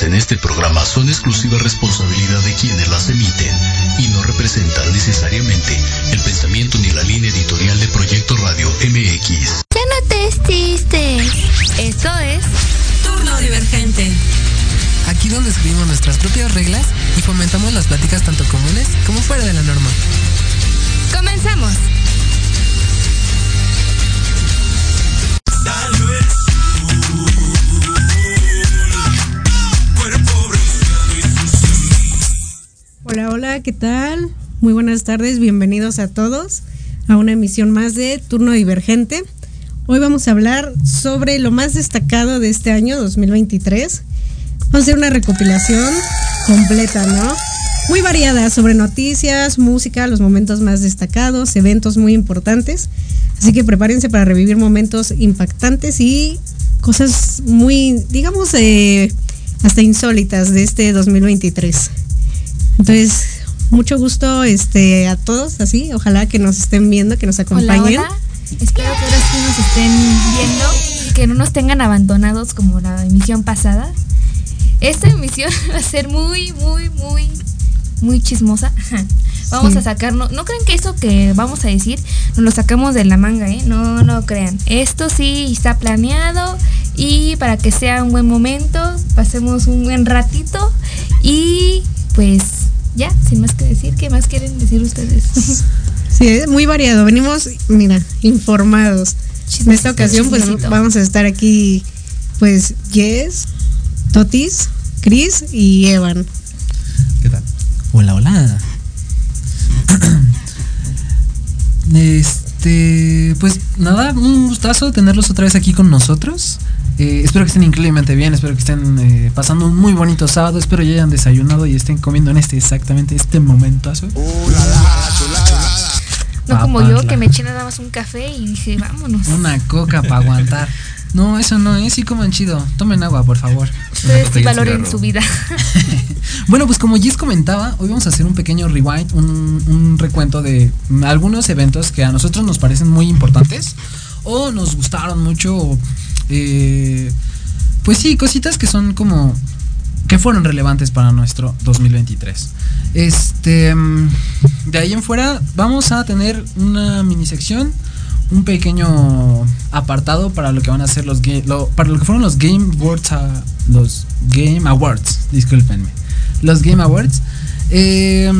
Vertidas en este programa son exclusiva responsabilidad de quienes las emiten y no representan necesariamente el pensamiento ni la línea editorial de Proyecto Radio MX. Ya no te estistes. Esto es Turno Divergente. Aquí donde escribimos nuestras propias reglas y fomentamos las pláticas tanto comunes como fuera de la norma. Comenzamos. ¿Qué tal? Muy buenas tardes, bienvenidos a todos a una emisión más de Turno Divergente. Hoy vamos a hablar sobre lo más destacado de este año 2023. Vamos a hacer una recopilación completa, ¿no? Muy variada sobre noticias, música, los momentos más destacados, eventos muy importantes. Así que prepárense para revivir momentos impactantes y cosas muy, digamos, eh, hasta insólitas de este 2023. Entonces, mucho gusto este, a todos, así. Ojalá que nos estén viendo, que nos acompañen. Hola, hola. Espero que ahora sí nos estén viendo, que no nos tengan abandonados como la emisión pasada. Esta emisión va a ser muy, muy, muy, muy chismosa. Vamos Sí. a sacarnos. No crean que eso que vamos a decir nos lo sacamos de la manga, ¿eh? No, no crean. Esto sí está planeado y para que sea un buen momento, pasemos un buen ratito y pues ya, sin más que decir, ¿qué más quieren decir ustedes? Sí, es muy variado. Venimos, mira, informados. En esta ocasión, pues vamos a estar aquí, pues, Jess, Totis, Chris y Evan. ¿Qué tal? Hola, hola. Este, pues nada, un gustazo tenerlos otra vez aquí con nosotros. Eh, espero que estén increíblemente bien, espero que estén eh, pasando un muy bonito sábado, espero ya hayan desayunado y estén comiendo en este exactamente este momentazo. No como yo, que me eché nada más un café y dije, vámonos. Una coca para aguantar. No, eso no es, sí coman chido. Tomen agua, por favor. Ustedes sí valoren su vida. Bueno, pues como Gis comentaba, hoy vamos a hacer un pequeño rewind, un, un recuento de algunos eventos que a nosotros nos parecen muy importantes o nos gustaron mucho. o, eh, pues sí, cositas que son como que fueron relevantes para nuestro 2023. Este, mm, de ahí en fuera vamos a tener una mini sección, un pequeño apartado para lo que van a ser los ga- lo- para lo que fueron los Game Awards, a- los Game Awards, discúlpenme, los Game Awards. Eh,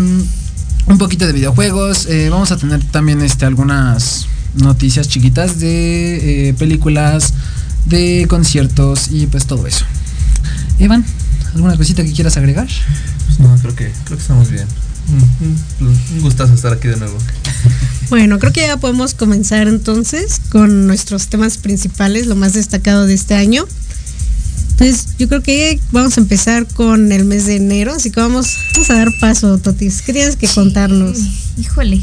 un poquito de videojuegos, eh, vamos a tener también este algunas noticias chiquitas de películas, de conciertos y pues todo eso. Evan, ¿alguna cosita que quieras agregar? Pues no, creo que, creo que estamos bien. Un, un- un gustazo estar aquí de nuevo. Bueno, creo que ya podemos comenzar entonces con nuestros temas principales, lo más destacado de este año. Entonces, yo creo que vamos a empezar con el mes de enero, así que vamos, vamos a dar paso, Totis. ¿Qué tienes que contarnos? Híjole,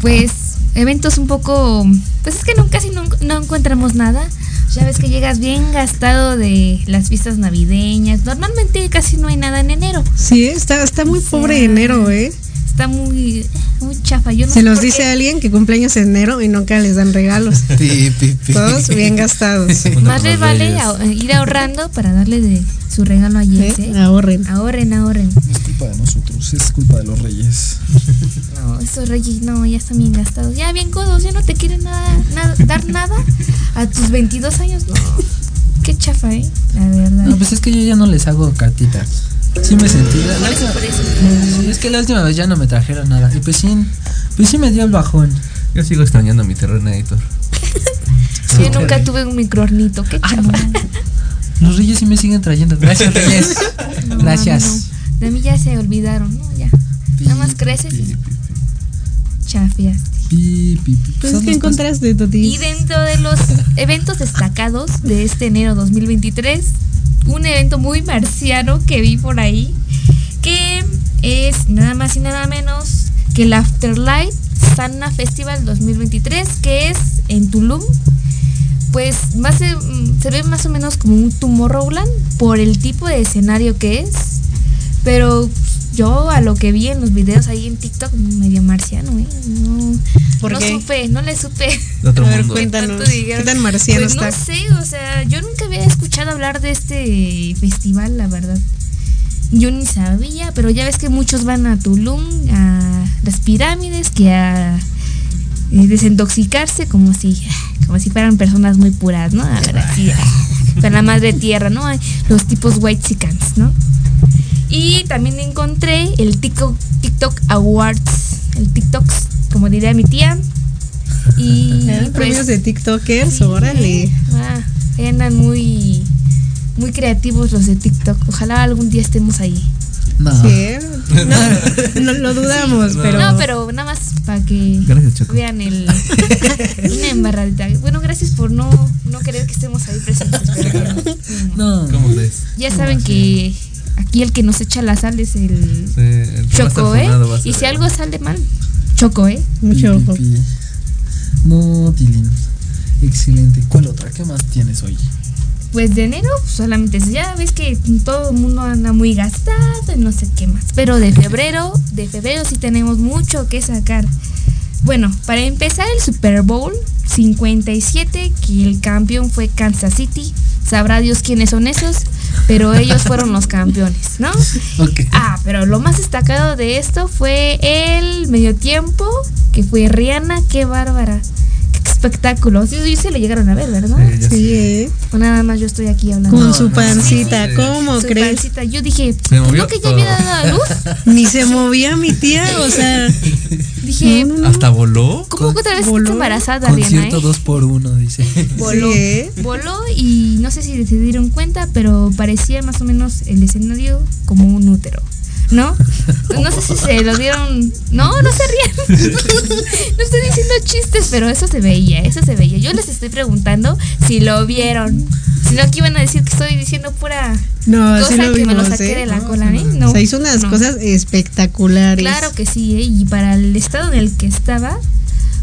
pues eventos un poco, pues es que no, casi no, no encontramos nada. Ya ves que llegas bien gastado de las fiestas navideñas. Normalmente casi no hay nada en enero. Sí, está, está muy O pobre enero, ¿eh? Está muy, muy chafa. Yo no Se los dice qué. alguien que cumpleaños en enero y nunca les dan regalos. Pi, pi, pi. Todos bien gastados. Más les vale a- ir ahorrando para darle de su regalo a Jess, ¿eh? ¿eh? Ahorren. Ahorren, ahorren. Es culpa de nosotros, es culpa de los reyes. No, esos reyes no, ya están bien gastados. Ya bien codos, ya no te quieren nada, nada- dar nada a tus 22 años. No, qué chafa, ¿eh? La verdad. No, pues es que yo ya no les hago cartitas. Sí me sentí. la- por eso. Sí, es que la última vez ya no me trajeron nada. Y pues sí, pues sí me dio el bajón. Yo sigo extrañando mi Terrenator. Yo nunca tuve un microornito, qué chafa. Los reyes sí me siguen trayendo. Gracias, reyes. No, Gracias. no. De mí ya se olvidaron, ¿no? Ya. Nada más creces y chafiaste. Pi, pi, pi. Pues, ¿qué encontraste, Totis? Y dentro de los eventos destacados de este enero 2023, un evento muy marciano que vi por ahí, que es nada más y nada menos que el Afterlife Sana Festival 2023, que es en Tulum. Pues más se, mm, se ve más o menos como un Tomorrowland por el tipo de escenario que es, pero yo a lo que vi en los videos ahí en TikTok, medio marciano, ¿eh? No, ¿Por no qué? supe, no le supe. De otro A ver, mundo. cuéntanos. tanto dijeron. ¿Qué tan marciano Pues está? No sé, o sea, yo nunca había escuchado hablar de este festival, la verdad. Yo ni sabía, pero ya ves que muchos van a Tulum, a las pirámides, que a eh, desintoxicarse como si, como si fueran personas muy puras, ¿no? A ver, así, para la madre tierra, ¿no? Los tipos white chickens, ¿no? Y también encontré el TikTok, TikTok Awards, el TikToks, como diría mi tía. Y pues, Premios de TikTokers, Sí, órale. ah, andan muy, muy creativos los de TikTok. Ojalá algún día estemos ahí. No. Sí, ¿eh? no, no lo dudamos, Sí. pero. No, pero nada más para que Gracias, vean el una embarradita. Bueno, gracias por no, no querer que estemos ahí presentes. Pero bueno, No. ¿Cómo ves? ya saben que aquí el que nos echa la sal es el Sí, el Choco, ¿eh? Y si algo sale mal, Choco, ¿eh? Mucho ojo. No, Tilín. Excelente. ¿Cuál otra? ¿Qué más tienes hoy? Pues de enero pues, solamente eso. Ya ves que todo el mundo anda muy gastado y no sé qué más. Pero de febrero, de febrero sí tenemos mucho que sacar. Bueno, para empezar el Super Bowl 57, que el campeón fue Kansas City. Sabrá Dios quiénes son esos, pero ellos fueron los campeones, ¿no? Ah, pero lo más destacado de esto fue el medio tiempo, que fue Rihanna, qué bárbara. Espectáculo. Sí, sí se lo llegaron a ver, ¿verdad? Sí, Sí, ¿eh? O nada más yo estoy aquí hablando. Con su pancita, sí. ¿cómo Su crees? pancita. Yo dije, Se movió ¿no que ya había dado a luz? Ni se movía mi tía, o sea. Dije, No, no, no. ¿Hasta voló? ¿cómo que otra vez Voló. está embarazada, Rihanna? Concierto eh? dos por uno, dice. Voló, Sí, ¿eh? voló y no sé si se dieron cuenta, pero parecía más o menos el escenario como un útero. ¿No? No sé si se lo dieron. No, no se rían. No estoy diciendo chistes, pero eso se veía, eso se veía. Yo les estoy preguntando si lo vieron. Si no, aquí iban a decir que estoy diciendo pura No, cosa sí lo que me lo saqué ¿eh? de la No, cola, ¿eh? no. O sea, hizo unas no. cosas espectaculares. Claro que sí, ¿eh? y para el estado en el que estaba,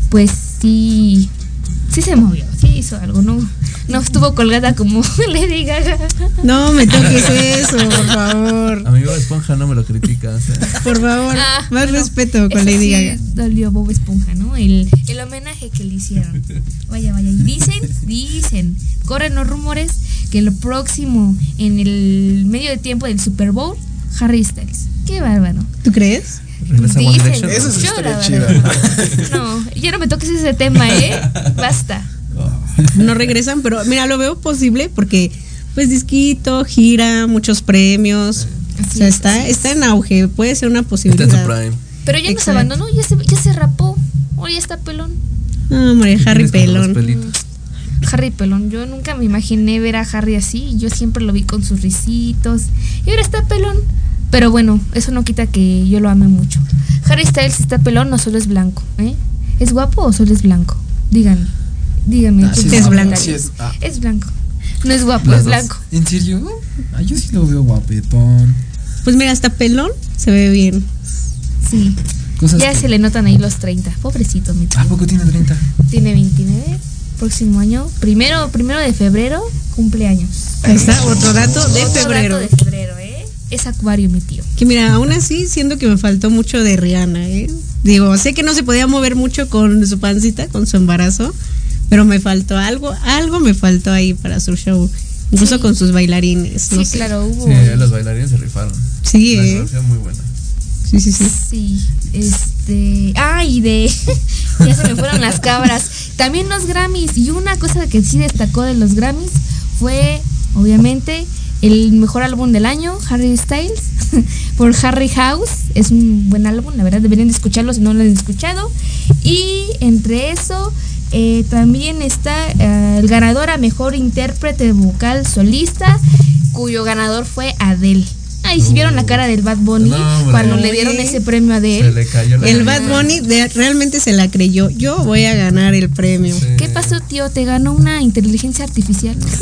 pues sí, sí se movió, sí hizo algo, no, no estuvo colgada como Lady Gaga. No me toques eso, por favor. Amigo Esponja no me lo critica. o sea. Por favor, Ah, más bueno, respeto con Lady sí Gaga. Dolió Bob Esponja, ¿no? El, el homenaje que le hicieron. Vaya, vaya. Y dicen, dicen, corren los rumores que lo próximo en el medio de tiempo del Super Bowl, Harry Styles. Qué bárbaro. ¿Tú crees? Dicen. Eso sí yo la estaría verdad. No, ya no me toques ese tema, ¿eh? Basta. No regresan, pero mira, lo veo posible porque, pues, disquito, gira, muchos premios. Así o sea, es, está, está en auge, puede ser una Está en su posibilidad. prime. Pero ya nos Exacto. abandonó, ya se, ya se rapó. O ya está pelón. No, hombre, Harry Pelón. Harry pelón. Yo nunca me imaginé ver a Harry así. Yo siempre lo vi con sus risitos. Y ahora está pelón. Pero bueno, eso no quita que yo lo ame mucho. Harry Styles está pelón, no solo es blanco. ¿eh? ¿Es guapo o solo es blanco? Díganme. Díganme. Ah, sí en es los blanco. Sí es- ah. Es blanco. No es guapo, Las es dos. blanco. ¿En serio? Ah, yo sí lo veo guapetón. Pues mira, hasta pelón se ve bien. Sí. Cosas Ya que- se le notan ahí los 30. Pobrecito, mi tío. ¿A poco tiene 30? Tiene 29. Próximo año. Primero, primero de febrero, cumpleaños. Ahí está, otro dato de Otro febrero. dato de febrero, ¿eh? Es acuario, mi tío. Que mira, aún así siento que me faltó mucho de Rihanna, ¿eh? Digo, sé que no se podía mover mucho con su pancita, con su embarazo, pero me faltó algo, algo me faltó ahí para su show. Incluso Sí. con sus bailarines, no sí, sé. claro, hubo. Sí, los bailarines se rifaron. Sí, La ¿eh? muy buena. Sí, sí, sí. Sí, este. Ah, y de. ya se me fueron las cabras. También los Grammys. Y una cosa que sí destacó de los Grammys fue, obviamente, el mejor álbum del año, Harry Styles, por Harry House. Es un buen álbum, la verdad, deberían de escucharlo si no lo han escuchado. Y entre eso. Eh, también está eh, el ganador a mejor intérprete vocal solista, cuyo ganador fue Adele. Ay, si vieron la cara del Bad Bunny No, cuando le dieron ese premio a Se Adele. le cayó la El Bad Bunny de- realmente se la creyó. Yo voy a ganar el premio. Sí. ¿Qué pasó, tío? ¿Te ganó una inteligencia artificial?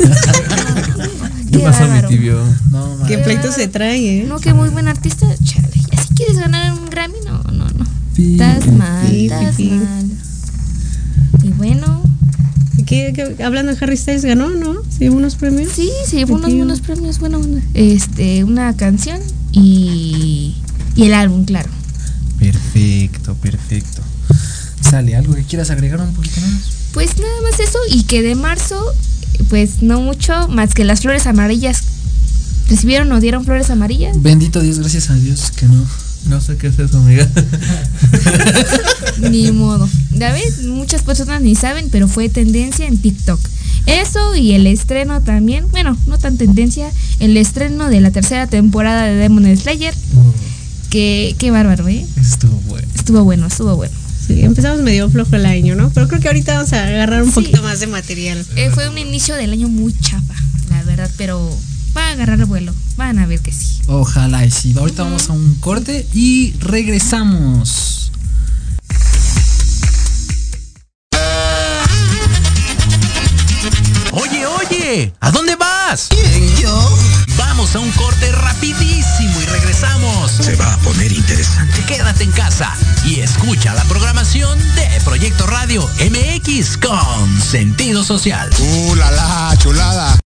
¿Qué Qué pasó, mi tibio? No. ¿Qué pleito se trae, eh? No, que muy buen artista. Chale. ¿Y así quieres ganar un Grammy? No, no, no. Estás mal, estás mal. Y bueno, ¿Qué, qué- hablando de Harry Styles, ganó, ¿no? Sí, unos premios. sí, se llevó unos premios. Bueno, bueno, este, una canción y y el álbum, claro. Perfecto, perfecto. Sale, ¿algo que quieras agregar un poquito más? Pues nada más eso y que de marzo, pues no mucho más que las flores amarillas. ¿Recibieron o dieron flores amarillas? Bendito Dios, gracias a Dios que no. No sé qué es eso, amiga. Ni modo. Ya ves, muchas personas ni saben, pero fue tendencia en TikTok. Eso y el estreno también, bueno, no tan tendencia, el estreno de la tercera temporada de Demon Slayer. Que, qué bárbaro, ¿eh? Estuvo bueno. Estuvo bueno, estuvo bueno. Sí, empezamos medio flojo el año, ¿no? Pero creo que ahorita vamos a agarrar un Sí. poquito más de material. Eh, fue un inicio del año muy chafa, la verdad, pero va a agarrar el vuelo. Van a ver que sí. Ojalá y sí. Ahorita vamos a un corte y regresamos. Oye, oye, ¿a dónde vas? yo? Vamos a un corte rapidísimo y regresamos. Se va a poner interesante. Quédate en casa y escucha la programación de Proyecto Radio MX con sentido social. ¡Uh, la, la, chulada!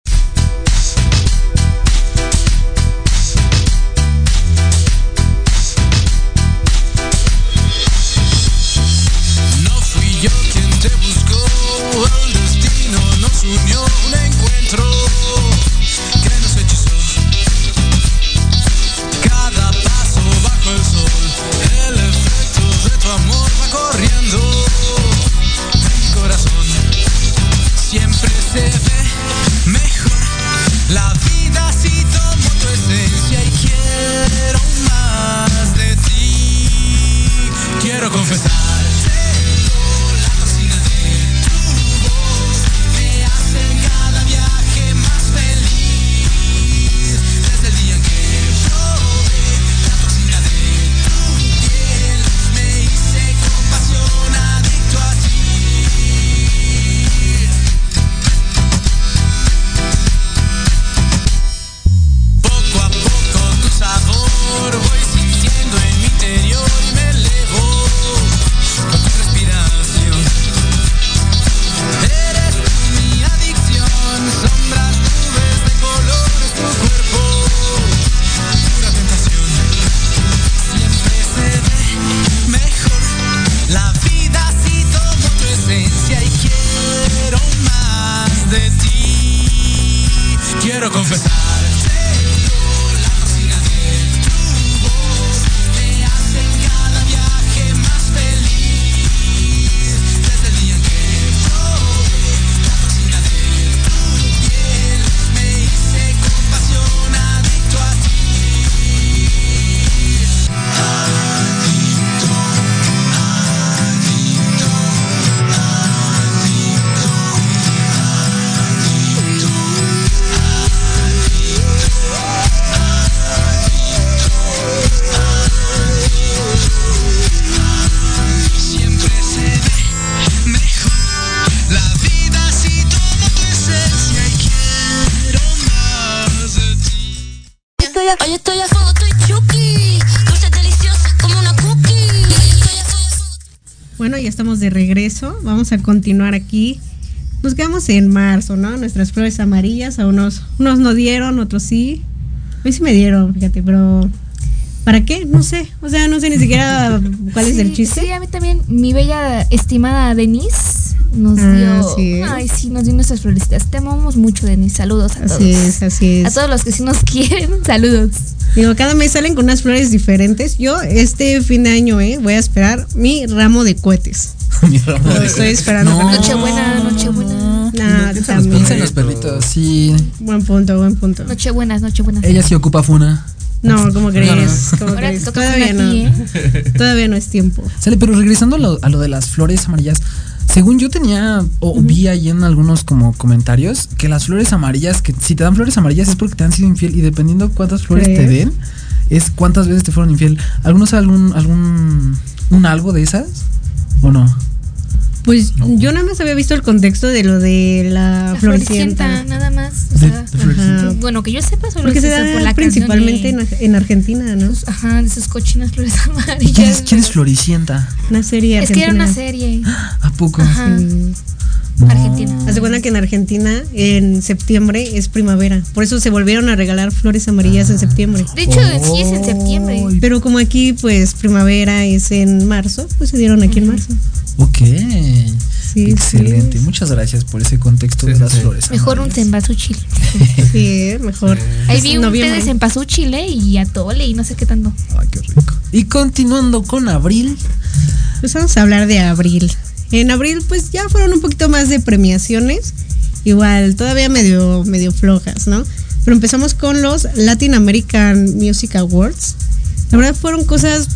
De regreso. Vamos a continuar aquí. Nos quedamos en marzo, ¿no? Nuestras flores amarillas, a unos, unos no dieron, otros sí. A mí sí me dieron, fíjate, pero ¿para qué? No sé. O sea, no sé ni siquiera cuál es el chiste. Sí, a mí también, mi bella estimada Denise nos Ah, dio. Ay, sí, nos dio nuestras florecitas. Te amamos mucho, Denise. Saludos a todos. Así es, así A es. todos los que sí nos quieren, saludos. Digo, cada mes salen con unas flores diferentes. Yo este fin de año, ¿eh? Voy a esperar mi ramo de cohetes. Mi ramo Lo de- estoy esperando. No. Nochebuena, Nochebuena. Nah, los- también. piensa en los perritos, sí. Buen punto, buen punto. Nochebuenas, Nochebuenas. Ella sí ocupa funa. No, ¿cómo crees? ¿Cómo Ahora te crees? toca Todavía a no. ti, ¿eh? Todavía no es tiempo. Sale, pero regresando a lo, a lo de las flores amarillas, según yo tenía o vi ahí en algunos como comentarios que las flores amarillas, que si te dan flores amarillas es porque te han sido infiel y dependiendo cuántas flores te den, es cuántas veces te fueron infiel. ¿Alguno sabe algún, algún, un algo de esas? ¿O no? Pues yo nada más había visto el contexto de lo de la, La floricienta. floricienta, nada más. O sea, de bueno, que yo sepa, solo Porque se por da la principalmente en, en Argentina, ¿no? Ajá, de esas cochinas flores amarillas. ¿Quién es, quién es Floricienta? Una serie Es que era una serie. ¿A poco? Ajá. Sí. Argentina. Haz de cuenta que en Argentina, en septiembre, es primavera. Por eso se volvieron a regalar flores amarillas en septiembre. De hecho, sí es en septiembre. Pero como aquí, pues, primavera es en marzo, pues se dieron aquí en marzo. Ok. Sí, Excelente. sí. Muchas gracias por ese contexto Sí, de las sí. flores. Mejor un cempasúchil. Sí, mejor. Ahí vi un té noviembre. de cempasúchil ¿eh? y atole y no sé qué tanto. Ay, qué rico. Y continuando con abril. Pues vamos a hablar de abril. En abril, pues ya fueron un poquito más de premiaciones. Igual, todavía medio, medio flojas, ¿no? Pero empezamos con los Latin American Music Awards. La verdad fueron cosas,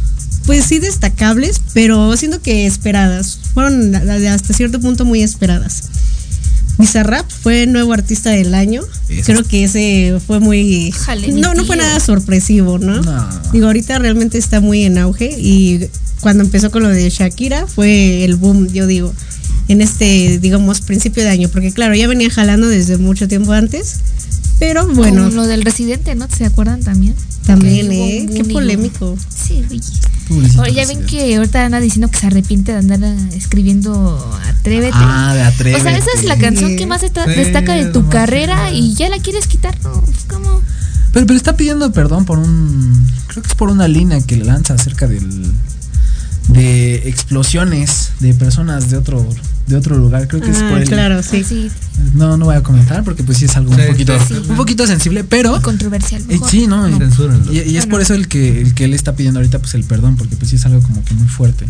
pues sí destacables, pero siento que esperadas. Fueron hasta cierto punto muy esperadas. Bizarrap fue nuevo artista del año. Eso. Creo que ese fue muy... Jale, no, no fue nada sorpresivo, ¿no? No. Digo, ahorita realmente está muy en auge y cuando empezó con lo de Shakira fue el boom, yo digo, en este, digamos, principio de año, porque claro, ya venía jalando desde mucho tiempo antes, pero bueno, Con lo del residente, ¿no? ¿Se acuerdan también? también, ¿eh? Qué polémico. Sí, oye. Pobrecito ya ven que ahorita anda diciendo que se arrepiente de andar ah, escribiendo Atrévete. Ah, de atrévete. o sea, esa es la canción que más destaca de tu carrera y ya la quieres quitar, ¿no? Pues, ¿Cómo? Pero, pero está pidiendo perdón por un. Creo que es por una línea que le lanza acerca del. De explosiones de personas de otro de otro lugar. Creo que es Ah, por el. claro, sí. No, no voy a comentar porque pues sí es algo Sí, un poquito sí. un poquito sensible, pero controversial. eh, sí, no, y- y, y es Bueno. por eso el que el que él está pidiendo ahorita pues el perdón porque pues sí es algo como que muy fuerte.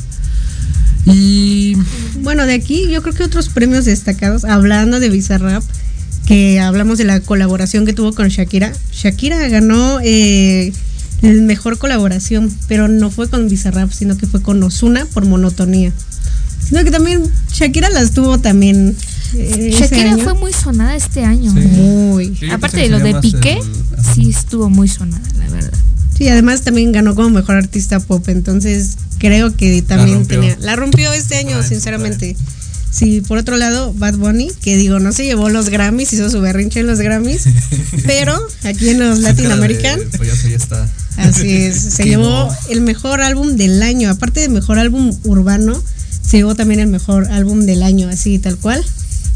Y Bueno, de aquí yo creo que otros premios destacados, hablando de Bizarrap, que hablamos de la colaboración que tuvo con Shakira. Shakira ganó eh, mejor colaboración, pero no fue con Bizarrap, sino que fue con Ozuna por monotonía. Sino que también Shakira las tuvo también. eh, Shakira fue muy sonada este año. Sí. Muy. Sí, Aparte de lo de Piqué, el- sí estuvo muy sonada, la verdad. Sí, además también ganó como mejor artista pop, entonces creo que también tenía. La rompió este año, Ay, sinceramente. Sí, por otro lado, Bad Bunny, que digo, no se llevó los Grammys, hizo su berrinche en los Grammys, pero aquí en los Su Latin cara de American, payaso ya está. Así es, se llevó el mejor álbum del año, aparte de mejor álbum urbano, se llevó también el mejor álbum del año, así tal cual.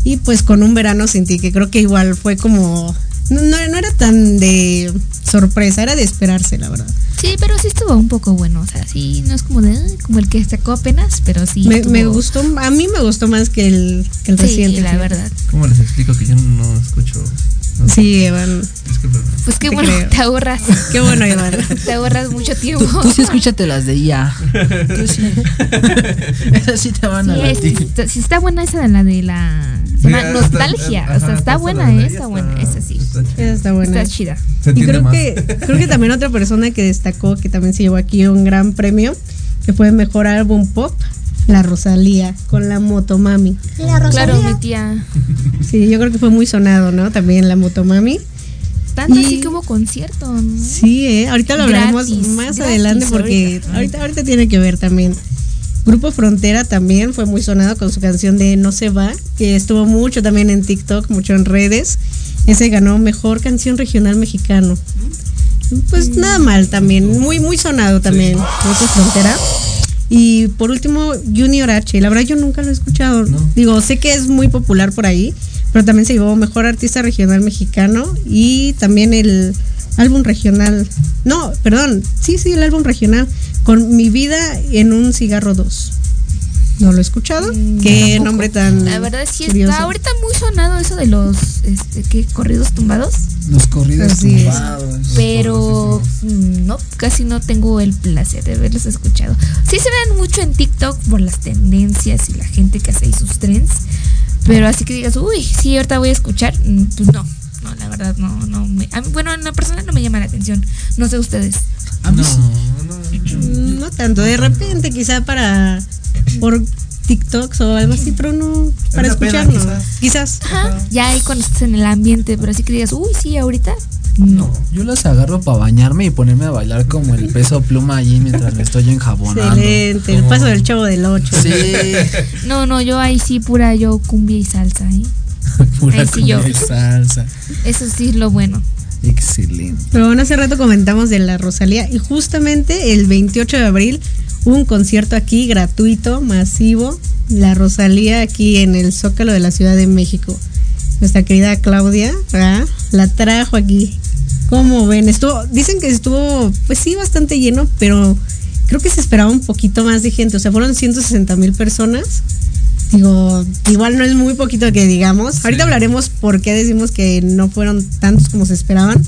Y pues con un verano sin ti, que creo que igual fue como. No, no, no era tan de sorpresa, era de esperarse, la verdad. Sí, pero sí estuvo un poco bueno. O sea, sí, no es como de como el que sacó apenas, pero sí. Me, estuvo- me gustó, a mí me gustó más que el, que el Sí, reciente. la verdad. ¿Cómo les explico que yo no escucho? Sí, Evan. discúlpenme. Pues qué Te bueno, creo. te ahorras. Qué bueno, Iván. Te ahorras mucho tiempo. tú, tú sí escúchate las de IA. Tú sí. Esas sí te van a Sí, latir. está, sí está buena esa de la de la se llama Sí, está- nostalgia. o sea, está buena, eh, está buena, esa sí. está chida. Esa está buena. Está chida. Se Y creo más. que, creo que también otra persona que destacó, que también se llevó aquí un gran premio, que fue mejor álbum pop, la Rosalía, con la Motomami. Claro, mi tía. Sí, yo creo que fue muy sonado, ¿no? También la Motomami. Tanto Y- así que hubo concierto, ¿no? Sí, eh, ahorita lo hablaremos Gratis, más gratis adelante porque ahorita. ahorita. ahorita tiene que ver también. Grupo Frontera también fue muy sonado con su canción de No se va, que estuvo mucho también en TikTok, mucho en redes. Ese ganó mejor canción regional mexicano. Pues nada mal también, muy muy sonado también Grupo Frontera. Y por último, Junior H. La verdad yo nunca lo he escuchado. No. Digo, sé que es muy popular por ahí, pero también se llevó mejor artista regional mexicano y también el álbum regional. No, perdón, sí, sí, el álbum regional con Mi vida en un cigarro 2. ¿No lo he escuchado? Mm, Qué tampoco. nombre tan La verdad sí curioso. está ahorita muy sonado eso de los este qué corridos tumbados, Los corridos Así es. tumbados. pero mm, no casi no tengo el placer de haberlos escuchado. Sí se ven mucho en TikTok por las tendencias y la gente que hace ahí sus trends, pero así que digas, "Uy, sí, ahorita voy a escuchar", mm, pues no. No, la verdad no no me, a mí- bueno, en la persona no me llama la atención. No sé ustedes. No, no, No tanto, de repente quizá para por TikToks o algo así, pero no para pena, escucharlo. quizás. Quizás. Ajá, ya ahí cuando estás en el ambiente, pero así que digas, "Uy, sí, ahorita." No. Yo las agarro para bañarme y ponerme a bailar como el peso pluma allí mientras me estoy enjabonando. Excelente, el paso del chavo del 8. Sí. No, no, yo ahí sí pura yo cumbia y salsa, ¿eh? Pura Ahí sí yo. comida y salsa. Eso sí es lo bueno. Excelente. Pero bueno, hace rato comentamos de la Rosalía y justamente el 28 de abril un concierto aquí gratuito, masivo, la Rosalía aquí en el Zócalo de la Ciudad de México. Nuestra querida Claudia ¿verdad? la trajo aquí. ¿Cómo ven? Estuvo, dicen que estuvo, pues sí, bastante lleno, pero creo que se esperaba un poquito más de gente. O sea, fueron 160 mil personas. Digo, igual no es muy poquito que digamos. Ahorita hablaremos por qué decimos que no fueron tantos como se esperaban.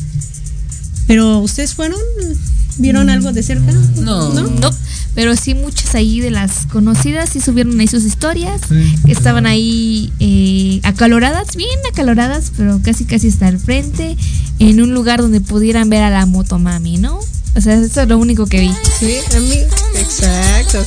Pero ustedes fueron, vieron algo de cerca? No. No, pero sí muchas ahí de las conocidas sí subieron ahí sus historias, Sí, que estaban ahí eh, acaloradas, bien acaloradas, pero casi casi hasta el frente, en un lugar donde pudieran ver a la motomami, ¿no? O sea, eso es lo único que vi. Sí, a mí, exacto.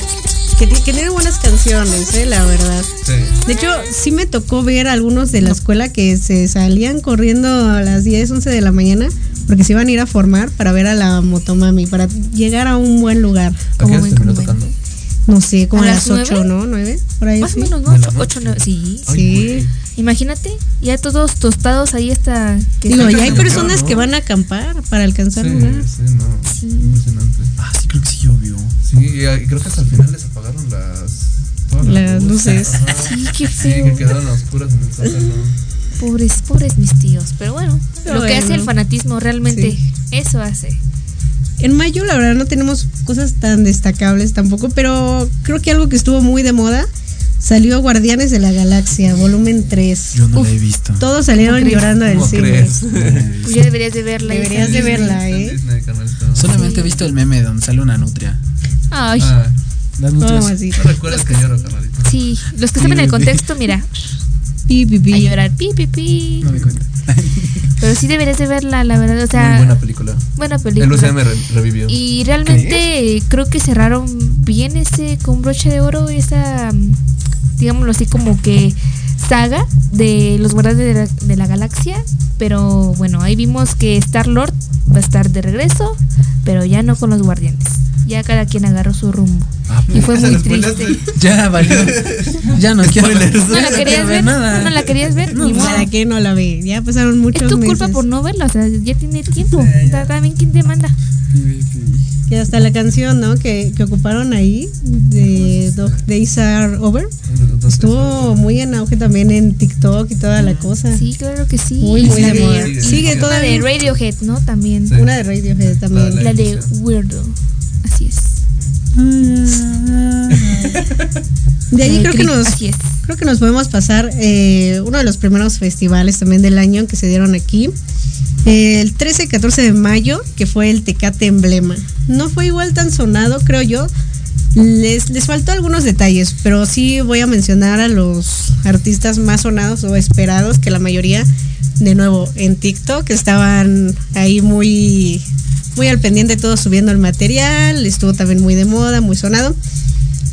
Que, que tiene buenas canciones, eh, la verdad. Sí. De hecho, sí me tocó ver a algunos de la escuela que se salían corriendo a las 10, 11 de la mañana porque se iban a ir a formar para ver a la motomami, para llegar a un buen lugar. ¿A qué Como hora terminó tocando? No sé, como ¿A las las 8, nueve? ¿no? 9, por ahí Más sí. o menos, ¿no? ¿De la 8, 9, sí. Sí. Imagínate, ya todos tostados ahí que Digo, ya hay personas ¿no? que van a acampar para alcanzar Sí, lugar. sí, no. Impresionante. Ah, sí, creo que sí llovió. Sí, y creo que hasta el final les apagaron las. todas Las luces. Ajá. Sí, qué Sí, que feo. quedaron a oscuras en el zócalo. Pobres, pobres mis tíos. Pero bueno, Pero lo que hace el fanatismo realmente, Sí. eso hace. En mayo, la verdad, no tenemos cosas tan destacables tampoco, pero creo que algo que estuvo muy de moda salió Guardianes de la Galaxia, volumen 3. Yo no Uf. la he visto. Todos salieron llorando del ¿Cómo cine. crees? Pues ya deberías de verla. Deberías de verla, ¿eh? Disney. Solamente he visto el meme donde sale una nutria. Ay, Ah, Las ¿Cómo nutrias. así? no recuerdas que lloro, carnalito. sí. Los que saben el contexto, mira, Pi, pi, pi. a llorar, pi, pi, pi. No me cuenta. Pero sí deberías de verla, la verdad. O sea, Muy buena película. buena El película. UCM re- revivió. Y realmente creo que cerraron bien ese con broche de oro, esa, digámoslo así, como que saga de los guardianes de la, de la galaxia. Pero bueno, ahí vimos que Star Lord va a estar de regreso, pero ya no con los guardianes. Ya cada quien agarró su rumbo. Ah, Y fue muy ¿lo triste. Ya valió. Ya no quiero ver. ¿No la querías ver? nada. ¿No la querías ver? Ni modo. ¿Para qué no la ve? Ya pasaron muchos Es tu meses. culpa por no verla, o sea, ya tiene tiempo. Sí, ya. Está También quién te manda. Que hasta la canción, ¿no? Que, que ocuparon ahí de Dog Days Are Over. Estuvo muy en auge también en TikTok y toda la cosa. Sí, claro que sí. Muy, muy la de moda. sigue, sigue. Una de Radiohead, ¿no? También. Sí. Una de Radiohead también. La- La de Weirdo. De ahí creo que nos Así es. creo que nos podemos pasar eh, uno de los primeros festivales también del año que se dieron aquí. Eh, el 13 y 14 de mayo, que fue el Tecate Emblema. No fue igual tan sonado, creo yo. Les, faltó algunos detalles, pero sí voy a mencionar a los artistas más sonados o esperados, que la mayoría, de nuevo, en TikTok estaban ahí muy, muy al pendiente, todos subiendo el material. Estuvo también muy de moda, muy sonado.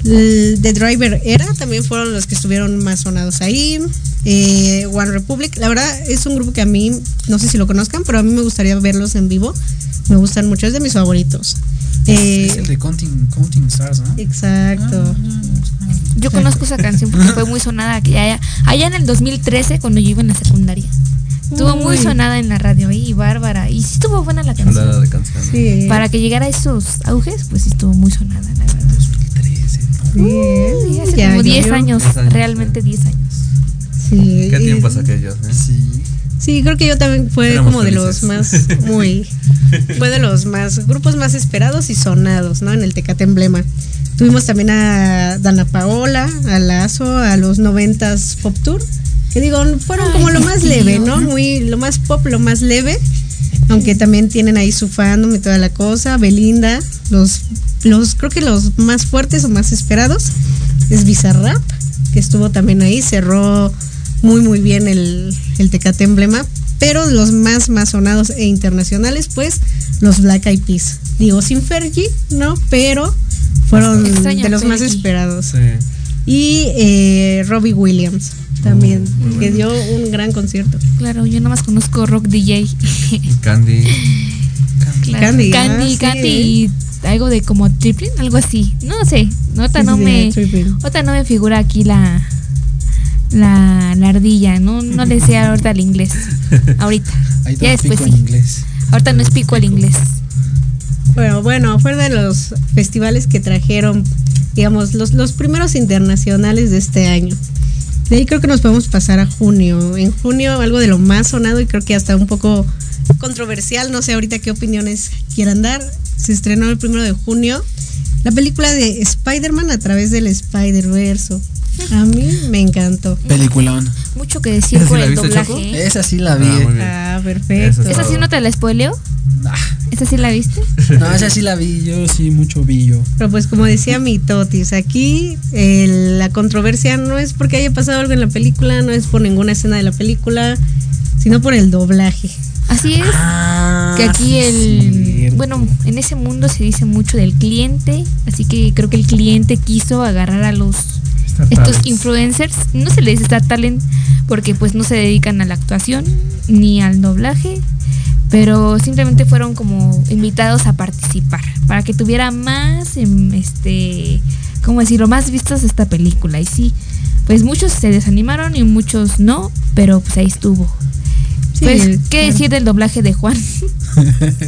The Driver Era también fueron los que estuvieron más sonados ahí. Eh, One Republic, la verdad es un grupo que a mí, no sé si lo conozcan, pero a mí me gustaría verlos en vivo. Me gustan mucho, es de mis favoritos. Eh, Es el de Counting, Counting Stars, ¿no? exacto. Yo conozco esa canción porque fue muy sonada aquí, allá, allá en el 2013 cuando yo iba en la secundaria. Estuvo muy Uy. sonada en la radio y bárbara. Y sí estuvo buena la canción. de canción. Sí. Para que llegara a esos auges, pues sí estuvo muy sonada, la verdad. 2013. Sí, Sí, hace ya como 10 llovió. años, 10 años, realmente 10 años. Sí, ¿Qué tiempos aquellos? eh? Sí. Sí, creo que yo también fue Éramos como de los más muy fue de los más grupos más esperados y sonados, ¿no? En el Tecate Emblema. Tuvimos también a Dana Paola, a Lazo, a los noventas Pop Tour, que digo, fueron Ay, como lo más tío. leve, ¿no? Muy lo más pop, lo más leve, aunque también tienen ahí su fandom y toda la cosa, Belinda, los los creo que los más fuertes o más esperados es Bizarrap, que estuvo también ahí, cerró muy muy bien el, el Tecate Emblema, pero los más más sonados e internacionales, pues los Black Eyed Peas. Digo, sin Fergie, ¿no? Pero fueron de los más esperados. Sí. Y eh, Robbie Williams también, que bueno. dio un gran concierto. Claro, yo nada más conozco Rock DJ. Candy. Claro. Candy, Candy, ah, sí. Candy y algo de como tripping, algo así. No sé, nota Sí, no sí, me otra no me figura aquí la la, la ardilla, no no le sé ahorita el inglés. Ahorita. Ahí Ya después pico sí. inglés. Ahorita no explico el inglés. Bueno, bueno, fue de los festivales que trajeron, digamos, los, los primeros internacionales de este año. De ahí creo que nos podemos pasar a junio. En junio algo de lo más sonado y creo que hasta un poco controversial, no sé ahorita qué opiniones quieran dar. Se estrenó el primero de junio la película de Spider-Man a través del Spider-Verse. A mí me encantó. Peliculón. Mucho que decir ¿Esa sí por el doblaje. Choco? ¿eh? Esa sí la vi. Ah, bien. Ah, perfecto. ¿Esa sí no te la spoileo? ¿Esa sí la viste? No, esa sí la vi. Yo sí, mucho vi yo. Pero pues como decía mi Totis, aquí el- la controversia no es porque haya pasado algo en la película, no es por ninguna escena de la película, sino por el doblaje. Así es. Ah, que aquí sí, el bueno en ese mundo se dice mucho del cliente así que creo que el cliente quiso agarrar a los estos influencers. No se les Star Talent porque pues no se dedican a la actuación ni al doblaje pero simplemente fueron como invitados a participar para que tuviera más em, este cómo decirlo más vistas esta película. Y sí pues muchos se desanimaron y muchos no pero pues ahí estuvo Sí, pues, ¿qué claro. decir del doblaje de Juan?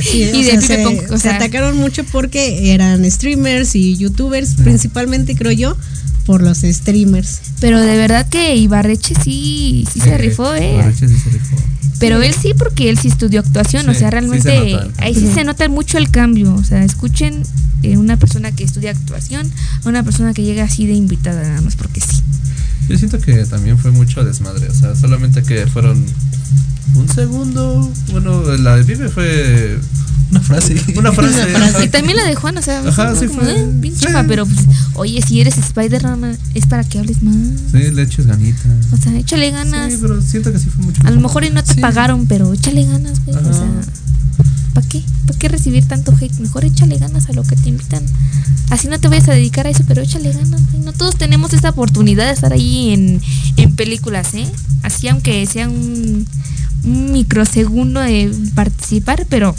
Sí, Y o de sea, Pipe se, Pong, o se sea. atacaron mucho porque eran streamers y youtubers, principalmente creo yo, por los streamers. Pero de verdad que Ibarreche sí, sí se rifó, ¿eh? Ibarreche sí se rifó. Pero él sí, porque él sí estudió actuación, o sea, sí realmente se ahí sí se nota mucho el cambio. O sea, escuchen eh, una persona que estudia actuación a una persona que llega así de invitada, nada más porque sí. Yo siento que también fue mucho desmadre, o sea, solamente que fueron un segundo. Bueno, la de Vive fue Una frase. una frase. ajá. Y también la de Juan, o sea, Ajá, fue sí como, fue. eh, bien Sí. pero pues, oye, si eres Spider-Man, es para que hables más. Sí, le eches ganita. O sea, échale ganas. Sí, pero siento que sí fue mucho. A lo mejor y no te Sí. pagaron, pero échale ganas, güey. O sea, ¿para qué? ¿Para qué recibir tanto hate? Mejor échale ganas a lo que te invitan. Así no te vayas a dedicar a eso, pero échale ganas, güey. No todos tenemos esa oportunidad de estar ahí en, en películas, ¿eh? Así aunque sea un, un microsegundo de participar, pero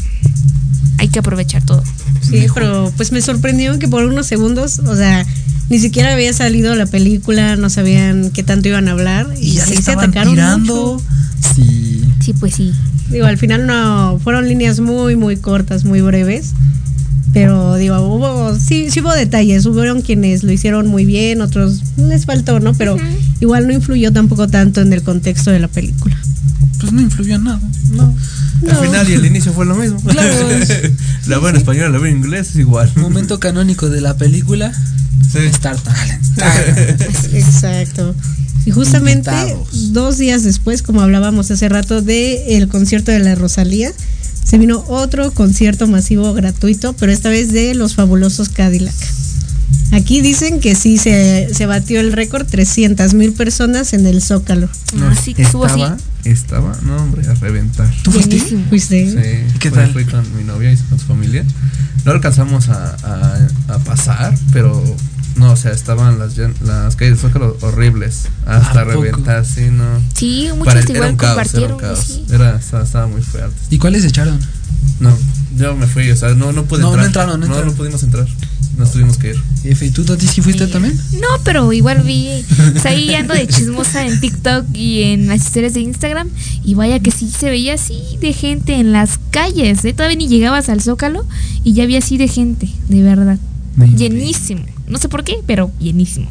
hay que aprovechar todo. Sí, pero pues me sorprendió que por unos segundos, o sea, ni siquiera había salido la película, no sabían qué tanto iban a hablar y, Y ya sí se estaban atacaron tirando. mucho. Sí. Sí, pues sí. Digo, al final no fueron líneas muy muy cortas, muy breves. Pero digo, hubo sí sí hubo detalles, hubieron quienes lo hicieron muy bien, otros les faltó, ¿no? Pero igual no influyó tampoco tanto en el contexto de la película. Pues no influyó en nada. No. Al final y el inicio fue lo mismo. Claro. la veo en español, la veo en inglés, es igual. Momento canónico de la película. Sí. Star Talent. Exacto. Y justamente Invitados. dos días después, como hablábamos hace rato, de el concierto de la Rosalía, se vino otro concierto masivo gratuito, pero esta vez de los fabulosos Cadillac. Aquí dicen que sí se, se batió el récord, 300 mil personas en el Zócalo. Ah, sí, que estuvo así. estaba, estaba, no hombre, a reventar. ¿Tú fuiste? ¿Fuiste? Sí, ¿Qué fui- tal? Fui con mi novia y con su familia. No alcanzamos a, a- a pasar, pero no, o sea, estaban las, las calles de Zócalo horribles. Hasta reventar, sí, no. Sí, muchos Para- era igual un caos, era compartieron. un caos. sí. Era, estaba, estaba muy fuerte. ¿Y cuáles echaron? No, yo me fui, o sea, no, no pude No, no entrar. entraron, no no, entraron. no pudimos entrar. Nos tuvimos que ir. F, ¿y tú, Tati, sí fuiste Sí. también? No, pero igual vi, o sea, ahí ando de chismosa en TikTok y en las historias de Instagram y vaya que sí se veía así de gente en las calles, ¿eh? todavía ni llegabas al Zócalo y ya había así de gente, de verdad, llenísimo, no sé por qué, pero llenísimo.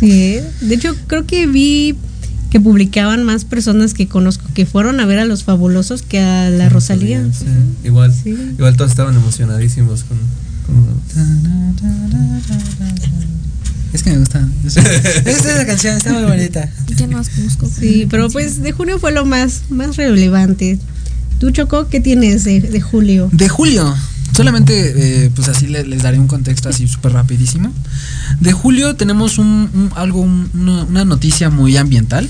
Sí, de hecho creo que vi que publicaban más personas que conozco que fueron a ver a los fabulosos que a la Rosalía. Sí, Igual, Sí. igual todos estaban emocionadísimos con, con- Es que me gusta. Esta es la canción, está muy bonita. Ya no las conozco. Sí, pero pues de junio fue lo más, más relevante. ¿Tú, Choco, qué tienes de, de julio? De julio. Solamente, eh, pues así le- les, daré un contexto así súper rapidísimo. De julio tenemos un, un- algo, un- una, una noticia muy ambiental.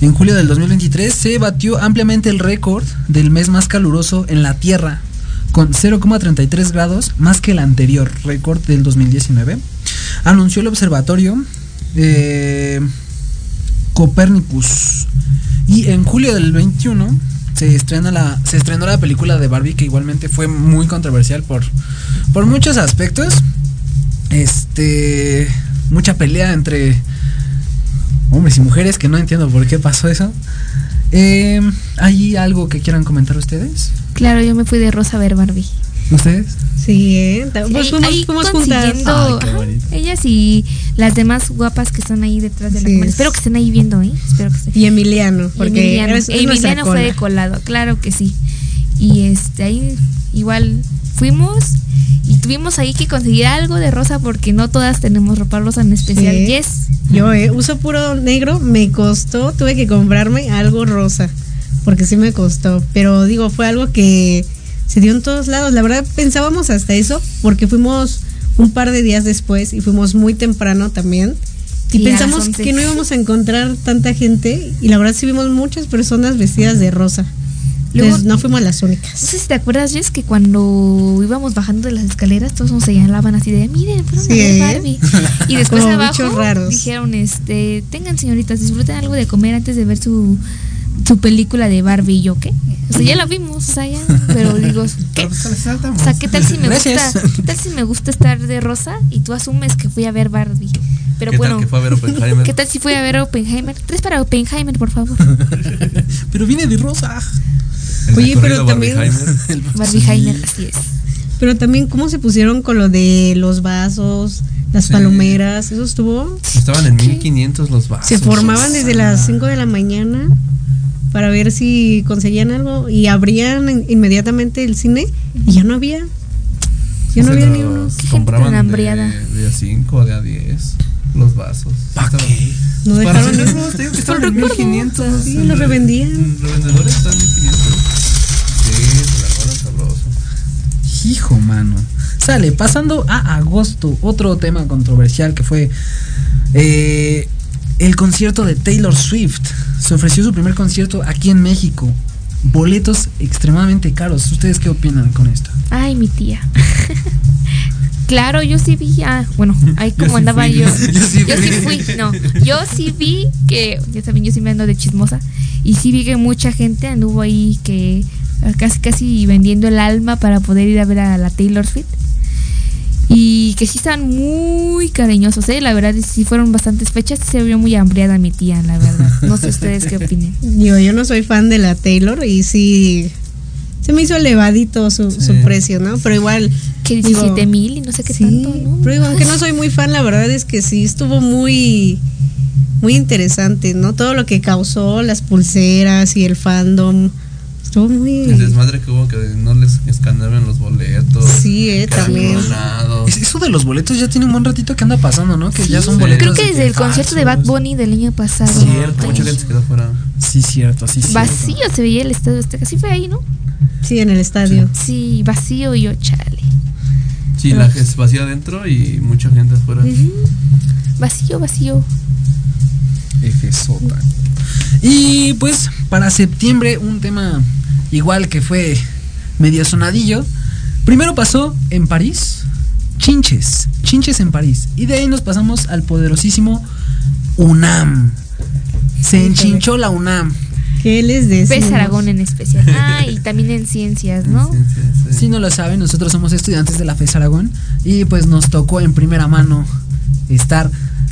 En julio del 2023 se batió ampliamente el récord del mes más caluroso en la Tierra, con 0,33 grados más que el anterior récord del 2019. Anunció el observatorio eh, Copernicus. Y en julio del 21 se estrena la se estrenó la película de Barbie que igualmente fue muy controversial por por muchos aspectos. Este mucha pelea entre hombres y mujeres que no entiendo por qué pasó eso. Eh, ¿Hay algo que quieran comentar ustedes? Claro, yo me fui de rosa a ver Barbie. ¿Ustedes? Sí, ¿eh? Sí, Pues ahí- fuimos, ahí fuimos juntas. Ay, qué ellas y las demás guapas que están ahí detrás de la Sí, cámara. es- Espero que estén ahí viendo, ¿eh? Espero que estén. Y Emiliano, Y porque Emiliano, nuestra Emiliano fue de cola. colado, claro que sí. Y este ahí igual fuimos y tuvimos ahí que conseguir algo de rosa porque no todas tenemos ropa rosa en especial. Sí. Yes. Yo eh, uso puro negro, me costó, tuve que comprarme algo rosa, porque sí me costó, pero digo, fue algo que se dio en todos lados. La verdad pensábamos hasta eso, porque fuimos un par de días después y fuimos muy temprano también. Y pensamos 11. que no íbamos a encontrar tanta gente y la verdad sí vimos muchas personas vestidas de rosa. Luego- Entonces no fuimos las No únicas. sé si te acuerdas, Jess, que cuando íbamos bajando de las escaleras, todos nos señalaban así de, miren, fueron Sí, a ver ¿eh? Barbie. Y después Como abajo raros. dijeron, este, tengan señoritas, disfruten algo de comer antes de ver su, su película de Barbie. Y yo, ¿qué? O sea, ya la vimos, o sea, ya, pero digo, ¿qué? O sea, ¿qué tal si me Gracias. gusta, qué tal si me gusta estar de rosa y tú asumes que fui a ver Barbie? Pero ¿Qué bueno, tal que fue a ver Oppenheimer? ¿qué tal si fui a ver Oppenheimer? Tres para Oppenheimer, por favor. Pero viene de rosa. Oye, pero también- Barbieheimer. Barbieheimer, así es. Pero también cómo se pusieron con lo de los vasos, las Sí. palomeras, eso estuvo Estaban en 1500 los vasos. Se formaban desde las 5 de la mañana para ver si conseguían algo y abrían in- inmediatamente el cine y ya no había. Ya no había ni uno. Qué gente Compraban de, hambriada. de a 5 de a 10 los vasos. ¿Pa' Estaban- qué? No Para dejaron te digo que estaban en recuerdo. 1500. Sí, los revendían. En revendedores están en 1500. Sí, se la armaron sabroso. Hijo, mano. Sale, pasando a agosto, otro tema controversial que fue eh, el concierto de Taylor Swift. Se ofreció su primer concierto aquí en México. Boletos extremadamente caros. ¿Ustedes qué opinan con esto? Ay, mi tía. claro, yo sí vi. Ah, bueno, ahí como sí andaba fui. yo. Yo sí yo sí fui. No, yo sí vi que. Ya saben, yo sí me ando de chismosa. Y sí vi que mucha gente anduvo ahí que casi casi vendiendo el alma para poder ir a ver a la Taylor Swift. Y que sí estaban muy cariñosos, ¿eh? La verdad, sí fueron bastantes fechas. y Se vio muy hambriada mi tía, la verdad. No sé ustedes qué opinen. Yo, yo no soy fan de la Taylor y sí se me hizo elevadito su, su precio, ¿no? Pero igual. Que digo, 17 mil y no sé qué sí, tanto, ¿no? Pero digo, aunque no soy muy fan, la verdad es que sí estuvo muy muy interesante, ¿no? Todo lo que causó, las pulseras y el fandom. Estuvo muy. El desmadre que hubo que no les escaneaban los boletos. Sí, eh, también. Es- Eso de los boletos ya tiene un buen ratito que anda pasando, ¿no? Que ya son Sí. boletos. Creo que de desde el concierto de Bad. Bunny del año pasado. Cierto, mucha gente se quedó fuera. Sí, cierto, sí, cierto. Vacío se veía el estadio Azteca. Sí fue ahí, ¿no? Sí, en el estadio. Sí, vacío y yo, chale. Sí, la gente vacía adentro y mucha gente afuera. Vacío, vacío. Sota. Y pues para septiembre un tema igual que fue medio sonadillo. Primero pasó en París, Chinches, Chinches en París. Y de ahí nos pasamos al poderosísimo UNAM. Se enchinchó la UNAM. ¿Qué les decimos? Pez Aragón en especial. Ah, y también en ciencias, ¿no? Sí, sí, sí. Si no lo saben, nosotros somos estudiantes de la FES Aragón y pues nos tocó en primera mano estar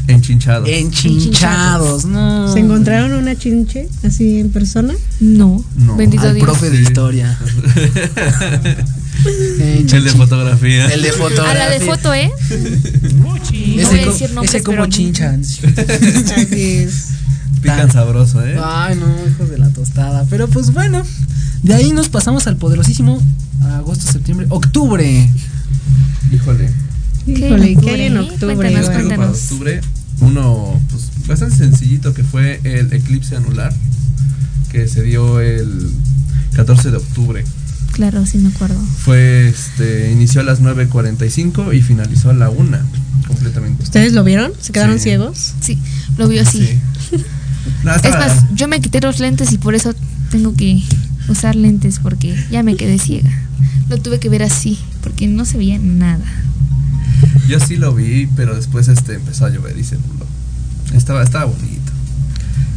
Enchinchados. enchinchados, ¿no? ¿Se encontraron una chinche así en persona? No. No. Bendito al Dios. profe de historia. El de fotografía. El de fotografía. A la de foto, ¿eh? No voy Ese, a co- decir nombres, ese como pero- chinchan. Así es. Pican sabroso, ¿eh? Ay, no, hijos de la tostada. Pero pues bueno, de ahí nos pasamos al poderosísimo agosto, septiembre, octubre. Híjole. Híjole, ¿qué hay en octubre? Cuéntanos, cuéntanos. octubre uno pues, bastante sencillito que fue el eclipse anular que se dio el 14 de octubre. Claro, sí me acuerdo. Fue este inició a las 9:45 y finalizó a la 1 completamente. ¿Ustedes lo vieron? ¿Se quedaron Sí. ciegos? Sí, lo vio así. Sí. No, Es más, yo me quité los lentes y por eso tengo que usar lentes porque ya me quedé ciega. Lo tuve que ver así porque no se veía nada. Yo sí lo vi, pero después este empezó a llover y se nubló. Estaba, estaba bonito.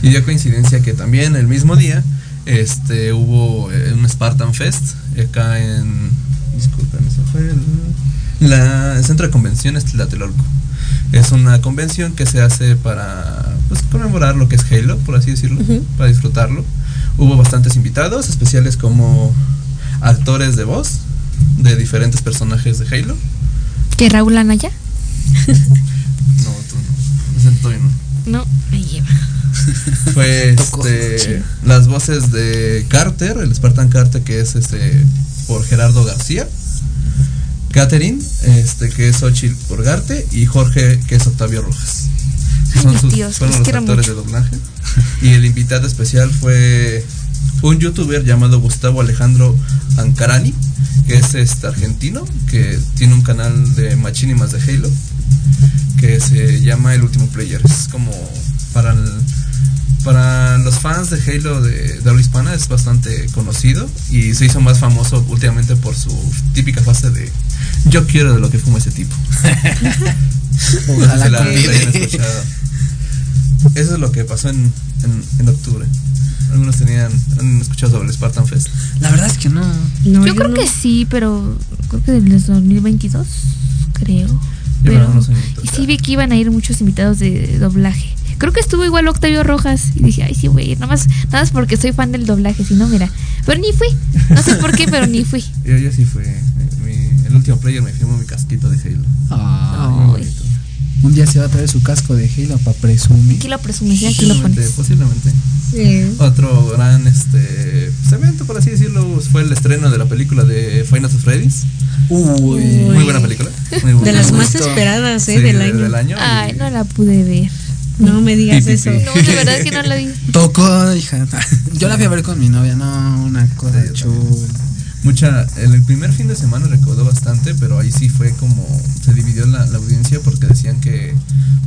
Y dio coincidencia que también el mismo día este hubo eh, un Spartan Fest acá en disculpen, ese fue el, la el centro de convenciones Tlatelolco. Es una convención que se hace para pues, conmemorar lo que es Halo, por así decirlo, para disfrutarlo. Hubo bastantes invitados, especiales como actores de voz, de diferentes personajes de Halo. ¿Que Raúl Anaya? No, tú no. Todavía no. No, me lleva. Fue este, las voces de Carter, el Spartan Carter, que es este por Gerardo García. Catherine, este, que es Xochitl Urgarte, y Jorge, que es Octavio Rojas. Ay, Son sus, tíos, fueron los actores mucho. de doblaje. Y el invitado especial fue un youtuber llamado Gustavo Alejandro Ancarani, que es este argentino, que tiene un canal de machinimas de Halo, que se llama El Último Player. Es como para el- para los fans de Halo de, de habla hispana es bastante conocido y se hizo más famoso últimamente por su típica fase de yo quiero de lo que fuma ese tipo. Ojalá la- la. Eso es lo que pasó en, en, en octubre. Algunos tenían han escuchado sobre el Spartan Fest. La verdad es que no. No, yo creo no. que sí, pero creo que del 2022, creo. Yo Pero no, y sí vi que iban a ir muchos invitados de doblaje. Creo que estuvo igual Octavio Rojas y dije, ay sí voy a ir, nada más, nada más porque soy fan del doblaje, si no, mira. Pero ni fui, no sé por qué, pero ni fui. Yo, yo sí eh, mi- el último player me firmó mi casquito de Halo. Ay. Un día se va a traer su casco de Halo para presumir. Aquí lo presumes, aquí lo Posiblemente, pones. posiblemente. Sí. Otro gran este pues, evento, por así decirlo, fue el estreno de la película de Final Fantasy Freddy's. Uy. Muy buena película. Muy De buena. las Me más esperadas, ¿eh? Sí, del, de- año. del año. y- Ay, no la pude ver. No me digas eso. No, de verdad que no la vi. Tocó, hija. Yo la fui a ver con mi novia, no, una cosa chula. Mucha, el, primer fin de semana recaudó bastante, pero ahí sí fue como se dividió la, audiencia porque decían que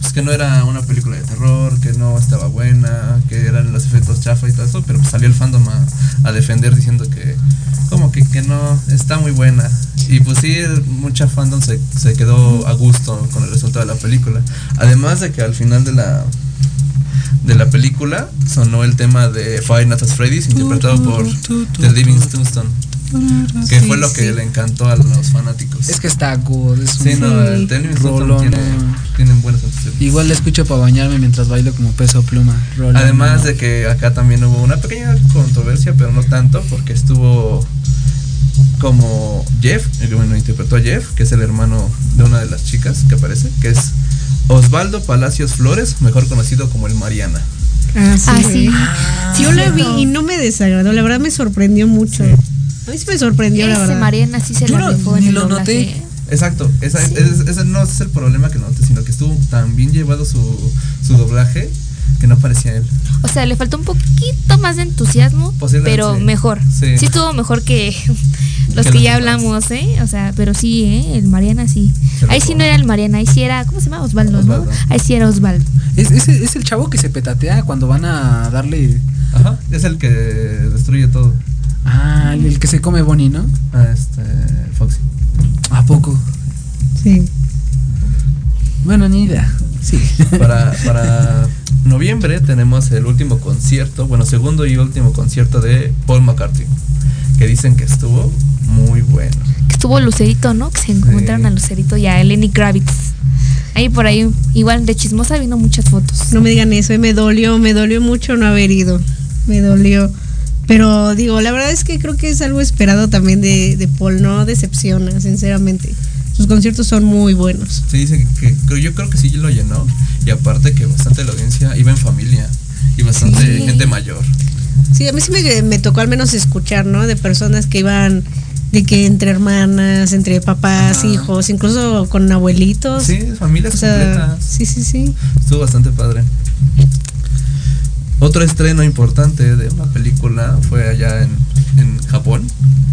pues que no era una película de terror, que no estaba buena, que eran los efectos chafa y todo eso, pero pues salió el fandom a, defender diciendo que como que, que no está muy buena. Y pues sí, mucha fandom se, se quedó a gusto con el resultado de la película. Además de que al final de la de la película sonó el tema de Five Nights at Freddy's interpretado por The Living Tombstone. Que Sí, fue lo que sí. le encantó a los fanáticos. Es que está good, es un sí, no, el Tombstone rolón, tiene, tienen buenas canciones. Igual la escucho para bañarme mientras bailo como peso pluma. rolón. Además de que acá también hubo una pequeña controversia, pero no tanto, porque estuvo como Jeff, el bueno, interpretó a Jeff, que es el hermano de una de las chicas que aparece, que es Osvaldo Palacios Flores, mejor conocido como el Mariana. Ah, sí. Ah, sí. Sí, Yo la vi y no me desagradó, la verdad me sorprendió mucho. A mí sí me sorprendió, la Ese verdad. Mariana sí se Yo la no- en ni el lo doblaje. noté. Exacto, esa, Sí. es- ese no es el problema que noté, sino que estuvo tan bien llevado su, su doblaje que no parecía él. O sea, le faltó un poquito más de entusiasmo, pero sí. mejor. Sí. Sí. estuvo mejor que los Que que los ya demás. hablamos, ¿eh? O sea, pero sí, ¿eh? El Mariana sí. Se Ahí sí no era el Mariana, ahí sí era, ¿cómo se llama? Osvaldo, Osvaldo. ¿no? Ahí sí era Osvaldo. Es, es, es el chavo que se petatea cuando van a darle. Ajá, es el que destruye todo. Ah, el, el que se come Bonnie, ¿no? A este Foxy. ¿A poco? Sí. Bueno, ni idea. Sí. Para, para noviembre tenemos el último concierto, bueno, segundo y último concierto de Paul McCartney, que dicen que estuvo muy bueno. Que estuvo Lucerito, ¿no? Que se encontraron a Lucerito y a Lenny Kravitz. Ahí por ahí, igual de chismosa, vino muchas fotos. No me digan eso, eh, me dolió, me dolió mucho no haber ido. Me dolió. Pero digo, la verdad es que creo que es algo esperado también de, de Paul, no decepciona, sinceramente. Sus conciertos son muy buenos. Se dice que, que yo creo que sí lo llenó y aparte que bastante la audiencia iba en familia y bastante Sí. gente mayor. Sí, a mí sí me, me tocó al menos escuchar, ¿no? De personas que iban de que entre hermanas, entre papás, Ajá. hijos, incluso con abuelitos. Sí, familias O sea, completas. sí, sí, sí. Estuvo bastante padre. Otro estreno importante de una película fue allá en, en Japón,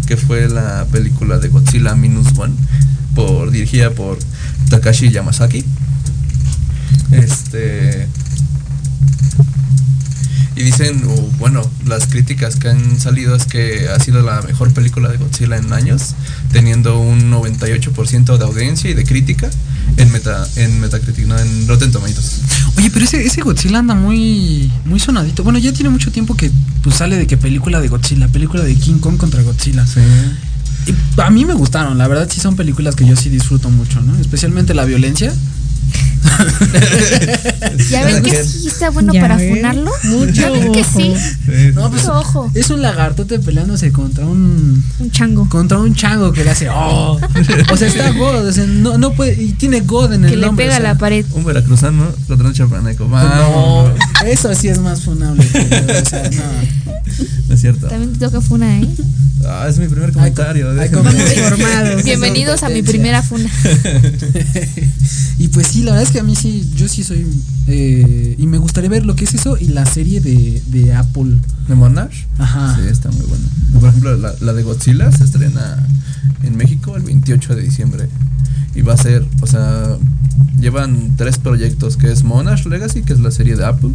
que fue la película de Godzilla Minus One, por, dirigida por Takashi Yamazaki. Este. Y dicen, o, bueno, las críticas que han salido es que ha sido la mejor película de Godzilla en años, teniendo un 98% de audiencia y de crítica en Meta en Metacritic, no en Rotten Tomatoes. Oye, pero ese, ese Godzilla anda muy muy sonadito. Bueno, ya tiene mucho tiempo que pues sale de que película de Godzilla, película de King Kong contra Godzilla. Y a mí me gustaron, la verdad sí son películas que yo sí disfruto mucho, ¿no? Especialmente la violencia. ¿Ya ven que sí está bueno para ven. funarlo? Mucho ¿Ya ven que sí? No, pues, Mucho ojo. es un lagartote peleándose contra un Un chango. contra un chango que le hace oh. O sea, está God, o sea, no, no puede y tiene God en el Que le nombre, pega o sea, a la pared. Un veracruzano contra un chapaneco. No, Vamos. eso sí es más funable. que- o sea, no. No es cierto. También te toca funa, ¿eh? Ah, es mi primer comentario. Informados. Bienvenidos a mi primera funa. y pues sí, la verdad es que a mí sí, yo sí soy. eh, y me gustaría ver lo que es eso y la serie de, de Apple. ¿De Monash? Ajá. Sí, está muy bueno. Por ejemplo, la, la de Godzilla se estrena en México el 28 de diciembre. Y va a ser, o sea, llevan tres proyectos, que es Monash Legacy, que es la serie de Apple.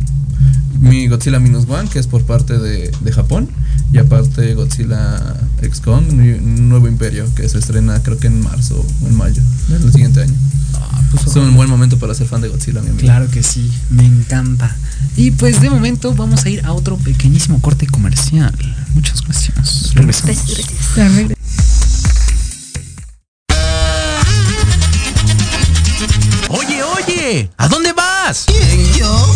Mi Godzilla Minus One, que es por parte de, de Japón. Y aparte Godzilla X Kong, Nue- Nuevo Imperio, que se estrena creo que en marzo o en mayo del siguiente año. Ah, pues, Es un buen momento para ser fan de Godzilla, mi amigo. Claro que sí, me encanta. Y pues de momento vamos a ir a otro pequeñísimo corte comercial. Muchas gracias. Regresamos. Gracias. Oye, oye, ¿a dónde vas? yo?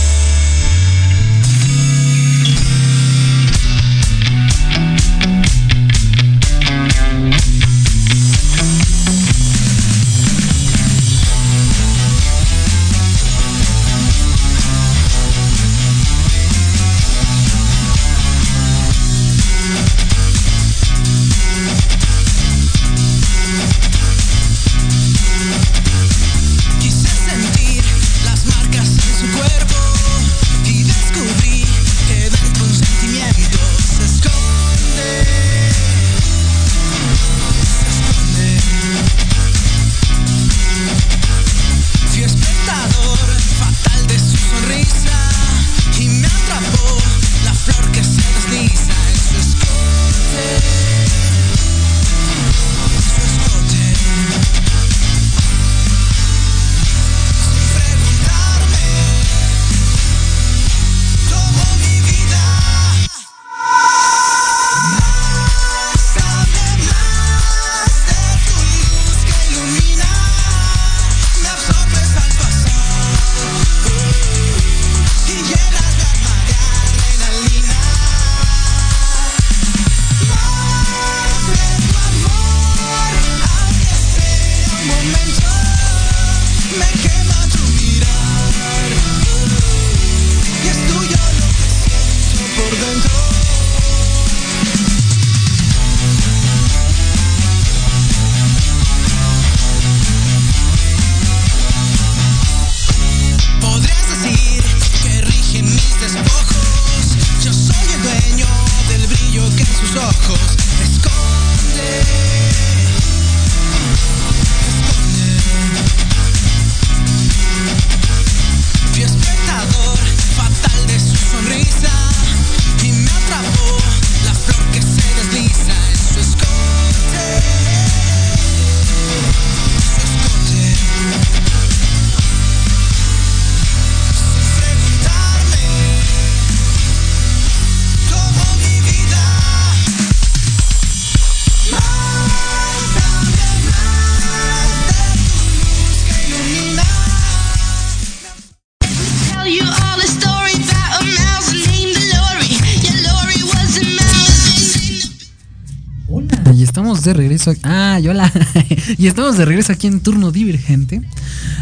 De regreso. Ah, y hola. y estamos de regreso aquí en turno divergente.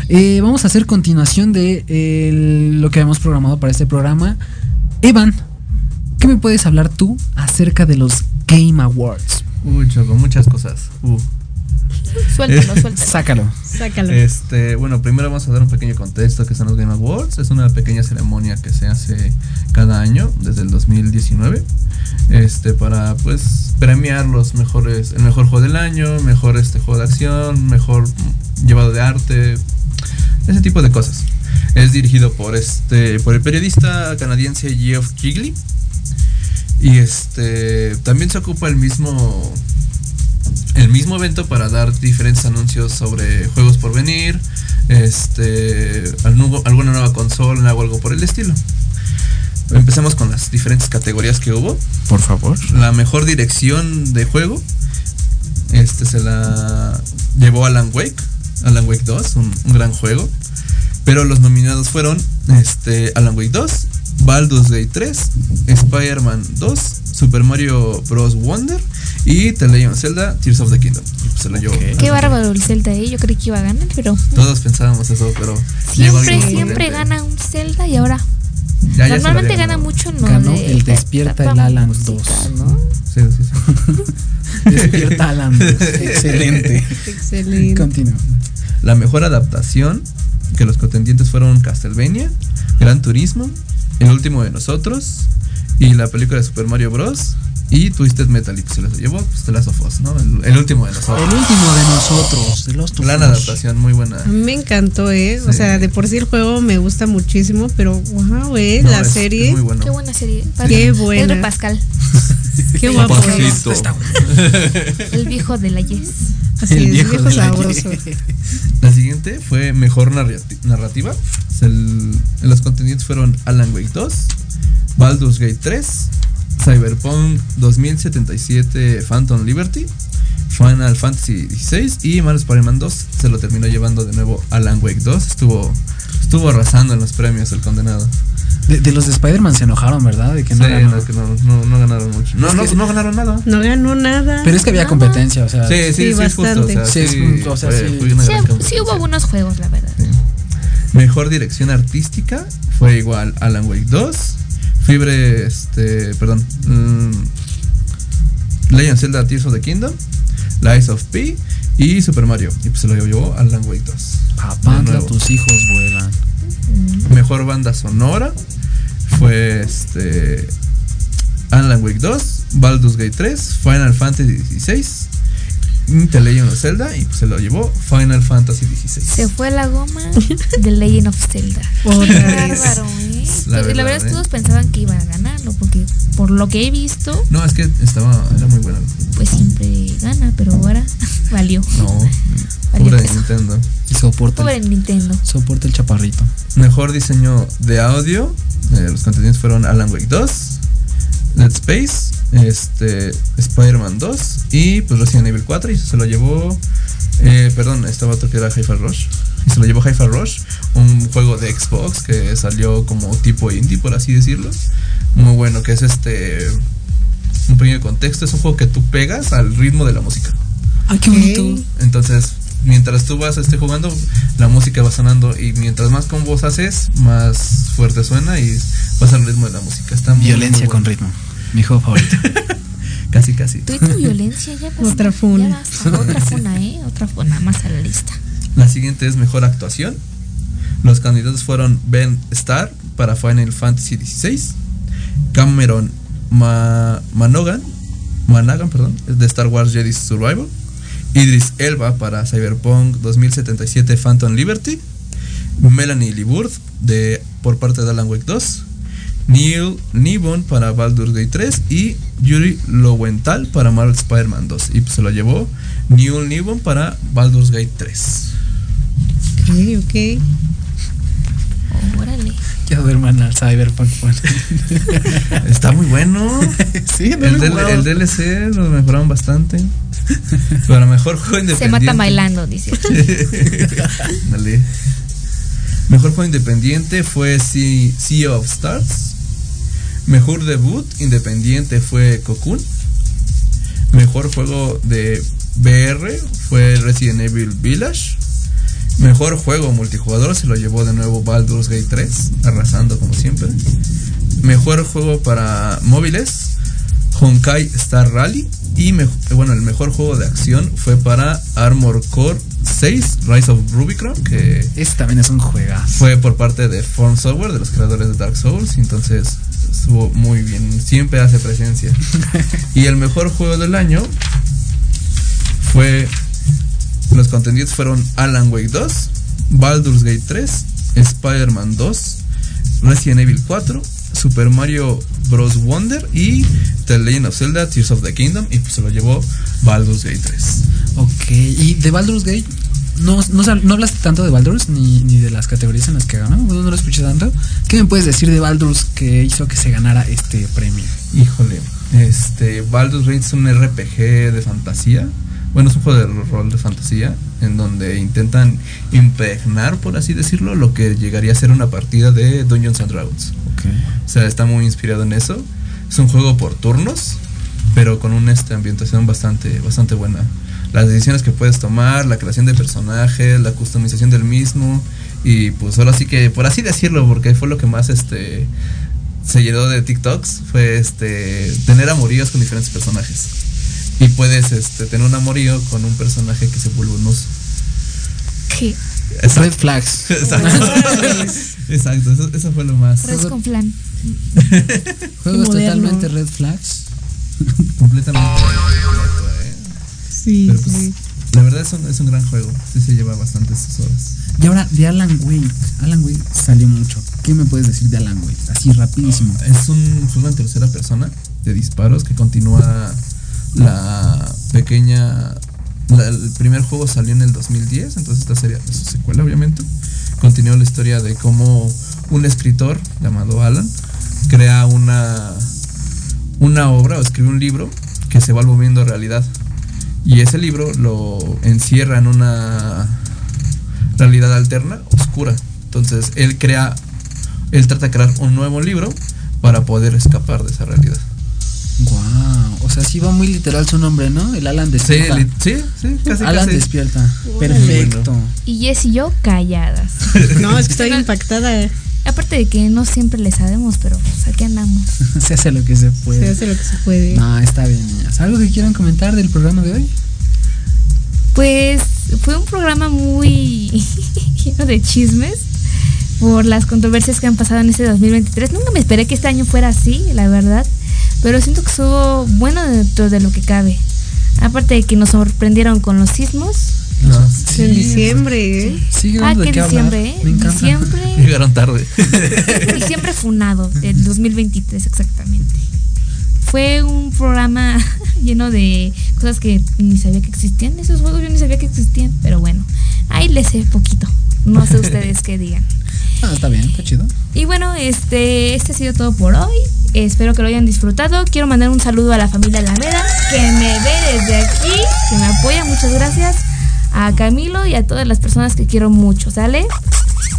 Eh, vamos a hacer continuación de eh, lo que habíamos programado para este programa. Evan, ¿qué me puedes hablar tú acerca de los Game Awards? Uy, choco, muchas cosas. Uh. Suéltalo, suéltalo. Sácalo. Sácalo. Este, bueno, primero vamos a dar un pequeño contexto que son los Game Awards. Es una pequeña ceremonia que se hace cada año desde el 2019. Este, para pues premiar los mejores, el mejor juego del año, mejor este juego de acción, mejor llevado de arte, ese tipo de cosas. Es dirigido por este, por el periodista canadiense Geoff Keighley. Y este, también se ocupa el mismo el mismo evento para dar diferentes anuncios sobre juegos por venir, este algu- alguna nueva consola o algo por el estilo. Empecemos con las diferentes categorías que hubo. Por favor. La mejor dirección de juego este se la llevó Alan Wake, Alan Wake 2, un, un gran juego. Pero los nominados fueron este, Alan Wake 2, Baldur's Gate 3, Spider-Man 2, Super Mario Bros. Wonder y The Legend of Zelda Tears of the Kingdom. Y, pues, se la llevó. Qué bárbaro el Zelda, ¿eh? Yo creí que iba a ganar, pero Todos pensábamos eso, pero siempre, siempre gana un Zelda y ahora Ya, ya normalmente gana ganado. mucho Ganó de el Despierta el Alan musical, 2. ¿no? Sí, sí, sí. Despierta Alan. Excelente. Excelente. Continúa. La mejor adaptación, que los contendientes fueron Castlevania, Gran Turismo, El último de nosotros y la película de Super Mario Bros. Y Twisted Metal. Y pues se las llevó pues, The Last of Us, ¿no? El, el último de nosotros. El último de nosotros, de los Gran adaptación, muy buena. Me encantó, ¿eh? O sea, de por sí el juego me gusta muchísimo, pero wow, ¿eh? No, la es- serie. es muy bueno. Qué buena serie. Qué buena. Pedro Pascal, Qué guapo. el viejo de la Yes. Así El es, viejo viejo de la sabroso. La siguiente fue mejor narrati- narrativa. El- los contendientes fueron Alan Wake 2, Baldur's Gate 3, Cyberpunk 2077 Phantom Liberty, Final Fantasy XVI y Mario Spider-Man 2. Se lo terminó llevando de nuevo Alan Wake 2. Estuvo, estuvo arrasando en los premios el condenado. De, de los de Spider-Man se enojaron, ¿verdad? De que no Sí, ganó. no, que no, no- no ganaron mucho. No, no, ganaron nada. No ganó nada. Pero es que había Nada. competencia, o sea. Sí, sí, Sí, sí, es justo. O bastante. sea, Sí, sí, o sea, fue- sí. fue una Sí, hubo buenos juegos, la verdad. Sí. Mejor dirección artística fue igual Alan Wake 2, Fibre, este, perdón, mm, Legend of Zelda Tears of the Kingdom, Lies of P y Super Mario. Y pues se lo llevó Alan Wake 2. Papá, tus hijos vuelan. Mejor banda sonora fue este Alan Wake 2, Baldur's Gate 3, Final Fantasy 16, The Legend of Zelda y pues se lo llevó Final Fantasy 16. Se fue la goma de Legend of Zelda. Qué bárbaro, ¿eh? La La, verdad, verdad es que ¿eh? todos pensaban que iban a ganarlo, porque por lo que he visto, No, es que estaba, era muy bueno. pues siempre gana, pero ahora valió. No, Valió queso. Nintendo. Y soporta, Pobre el, Nintendo. soporta el chaparrito. Mejor diseño de audio. eh, los contenidos fueron Alan Wake 2, Dead Space, este, Spider-Man 2 y pues Resident Evil 4 y se lo llevó, eh, perdón, estaba otro que era Hi-Fi Rush. Y se lo llevó Hi-Fi Rush, un juego de Xbox que salió como tipo indie, por así decirlo. Muy bueno, que es este, un pequeño contexto, es un juego que tú pegas al ritmo de la música. Ay, qué bonito. Entonces, mientras tú vas este, jugando, la música va sonando y mientras más combos haces, más fuerte suena y vas al ritmo de la música. Está muy, Violencia muy con ritmo. Mi juego favorito. Casi, casi. Tú y tu violencia ya vas. Otra funa. ya vas- Otra funa, ¿eh? Otra funa más a la lista. La siguiente es mejor actuación. Los candidatos fueron Ben Starr para Final Fantasy XVI, Cameron Ma- Manogan, Managan, perdón, de Star Wars Jedi Survival, Idris Elba para Cyberpunk 2077 Phantom Liberty, Melanie Liburd de por parte de Alan Wake 2, Neil Nibon para Baldur's Gate 3 y Yuri Lowenthal para Marvel Spider-Man 2. Y pues se lo llevó Neil Nibon para Baldur's Gate 3. Ok, ok. Órale. Ya duerman al Cyberpunk. bueno. Está muy bueno. sí, no El, del- el DLC lo mejoraron bastante. Pero mejor juego Se independiente. mata bailando, dice. Dale. Mejor juego independiente fue Sea, Sea of Stars. Mejor debut independiente fue Cocoon. Mejor juego de VR fue Resident Evil Village. Mejor juego multijugador se lo llevó de nuevo Baldur's Gate 3, arrasando como siempre. Mejor juego para móviles, Honkai Star Rally. Y me- bueno, el mejor juego de acción fue para Armor Core 6, Rise of Rubicon, que Este también es un juegazo. fue por parte de Form Software, de los creadores de Dark Souls. Entonces estuvo muy bien, siempre hace presencia. y el mejor juego del año fue. Los contendientes fueron Alan Wake 2, Baldur's Gate 3, Spider-Man 2, Resident Evil 4, Super Mario Bros. Wonder y The Legend of Zelda Tears of the Kingdom. Y pues se lo llevó Baldur's Gate 3. Ok. ¿Y de Baldur's Gate? no, no, no hablaste tanto de Baldur's ni, ni de las categorías en las que ganó. Bueno, no lo escuché tanto. ¿Qué me puedes decir de Baldur's que hizo que se ganara este premio? Híjole, este, Baldur's Gate es un RPG de fantasía. Bueno, es un juego de rol de fantasía en donde intentan impregnar, por así decirlo, lo que llegaría a ser una partida de Dungeons and Dragons. O sea, está muy inspirado en eso. Es un juego por turnos, pero con una este, ambientación bastante, bastante buena. Las decisiones que puedes tomar, la creación de personajes, la customización del mismo. Y pues ahora sí que, por así decirlo, porque fue lo que más este se llenó de TikToks, fue este tener amoríos con diferentes personajes. Y puedes este, tener un amorío con un personaje que se vuelve un oso. ¿Qué? Red flags. Exacto. Exacto, eso, eso fue lo más. Res con flan. Juegos totalmente red flags. Completamente. ¿eh? Sí, Pero pues, sí. la verdad es un, es un gran juego. Sí se lleva bastantes horas. Y ahora, de Alan Wake. Alan Wake salió mucho. ¿Qué me puedes decir de Alan Wake? Así rapidísimo. Es un juego en tercera persona de disparos que continúa la pequeña. el primer juego salió en el 2010, entonces esta es su secuela, obviamente. Continúa la historia de cómo un escritor llamado Alan crea una, una obra o escribe un libro que se va volviendo realidad. Y ese libro lo encierra en una realidad alterna, oscura. Entonces él crea, él trata de crear un nuevo libro para poder escapar de esa realidad. O sea, sí va muy literal su nombre, ¿no? El Alan Sí, despierta. li- sí, sí, casi Alan casi. despierta. Perfecto. Y Jess y yo calladas. No, es que estoy impactada. Aparte de que no siempre le sabemos, pero pues aquí andamos. se hace lo que se puede. Se hace lo que se puede. No, está bien, niñas. ¿Algo que quieran comentar del programa de hoy? Pues fue un programa muy lleno de chismes por las controversias que han pasado en este 2023. Nunca me esperé que este año fuera así, la verdad. Pero siento que estuvo bueno dentro de lo que cabe. Aparte de que nos sorprendieron con los sismos. No, en diciembre, ¿eh? Sigue Ah, que hablar. diciembre, ¿eh? Me encanta. Diciembre. Llegaron tarde. Diciembre funado del 2023 exactamente. Fue un programa lleno de cosas que ni sabía que existían. Esos juegos yo ni sabía que existían, pero bueno, ahí les sé poquito. No sé ustedes qué digan. Ah, está bien, está chido. Y bueno, este, este ha sido todo por hoy. Espero que lo hayan disfrutado. Quiero mandar un saludo a la familia Alameda, que me ve desde aquí, que me apoya. Muchas gracias. A Camilo y a todas las personas que quiero mucho, ¿sale?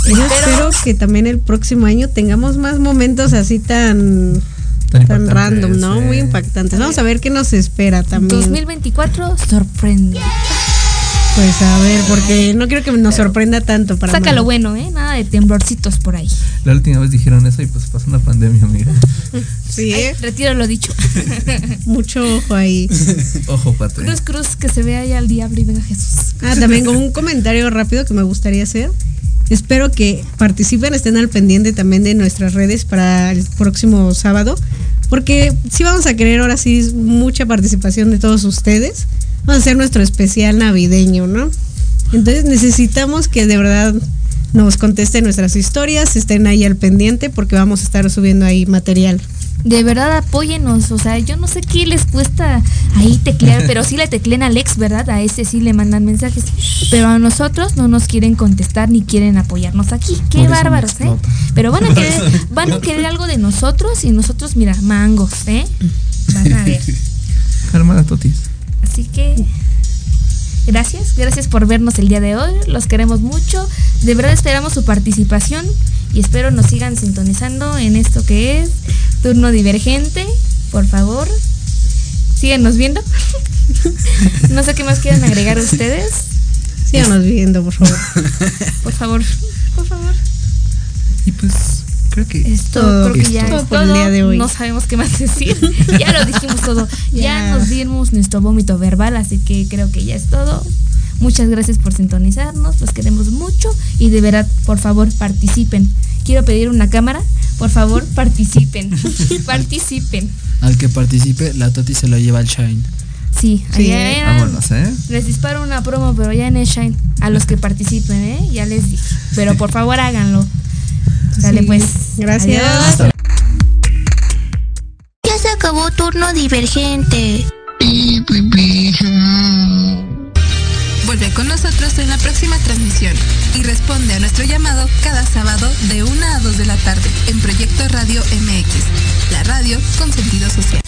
Yo espero que también el próximo año tengamos más momentos así tan Tan random, ¿no? Muy impactantes. Vamos a ver qué nos espera también. 2024 sorprende. Pues a ver, porque no quiero que nos sorprenda tanto para Saca lo bueno, ¿eh? Nada de temblorcitos por ahí. La última vez dijeron eso y pues pasó una pandemia, amiga. Sí, ¿eh? Retiro lo dicho. mucho ojo ahí. Ojo, pate. Cruz, cruz, que se vea ya el diablo y venga Jesús. Ah, también como un comentario rápido que me gustaría hacer. Espero que participen, estén al pendiente también de nuestras redes para el próximo sábado, porque sí vamos a querer ahora sí mucha participación de todos ustedes. Vamos a hacer nuestro especial navideño, ¿no? Entonces necesitamos que de verdad nos contesten nuestras historias, estén ahí al pendiente porque vamos a estar subiendo ahí material. De verdad, apóyenos. O sea, yo no sé qué les cuesta ahí teclear, pero sí le tecleen a Alex, ¿verdad? A ese sí le mandan mensajes. Pero a nosotros no nos quieren contestar ni quieren apoyarnos aquí. Qué bárbaros, ¿eh? Pero van a querer, van a querer algo de nosotros y nosotros, mira, mangos, ¿eh? Van a ver. Calma, Totis. Así que gracias, gracias por vernos el día de hoy. Los queremos mucho. De verdad esperamos su participación y espero nos sigan sintonizando en esto que es Turno Divergente. Por favor, síganos viendo. no sé qué más quieran agregar ustedes. Síganos viendo, por favor. Por favor, por favor. Y pues, creo que Esto Todo, creo que ya todo es por el todo. día de hoy. No sabemos qué más decir. ya lo dijimos todo. Ya Ya. nos dimos nuestro vómito verbal, así que creo que ya es todo. Muchas gracias por sintonizarnos, los queremos mucho y de verdad, por favor, participen. Quiero pedir una cámara, por favor, participen. participen. al que participe, la Toti se lo lleva al Shine. Sí, Sí, allá Vámonos, ¿eh? les disparo una promo, pero ya en el Shine, a los que participen, ¿eh? Ya les dije. Pero por favor háganlo. Dale Sí. pues. Gracias. Adiós. Ya se acabó turno divergente. Bueno, Vuelve con nosotros en la próxima transmisión y responde a nuestro llamado cada sábado de 1 a 2 de la tarde en Proyecto Radio MX, la radio con sentido social.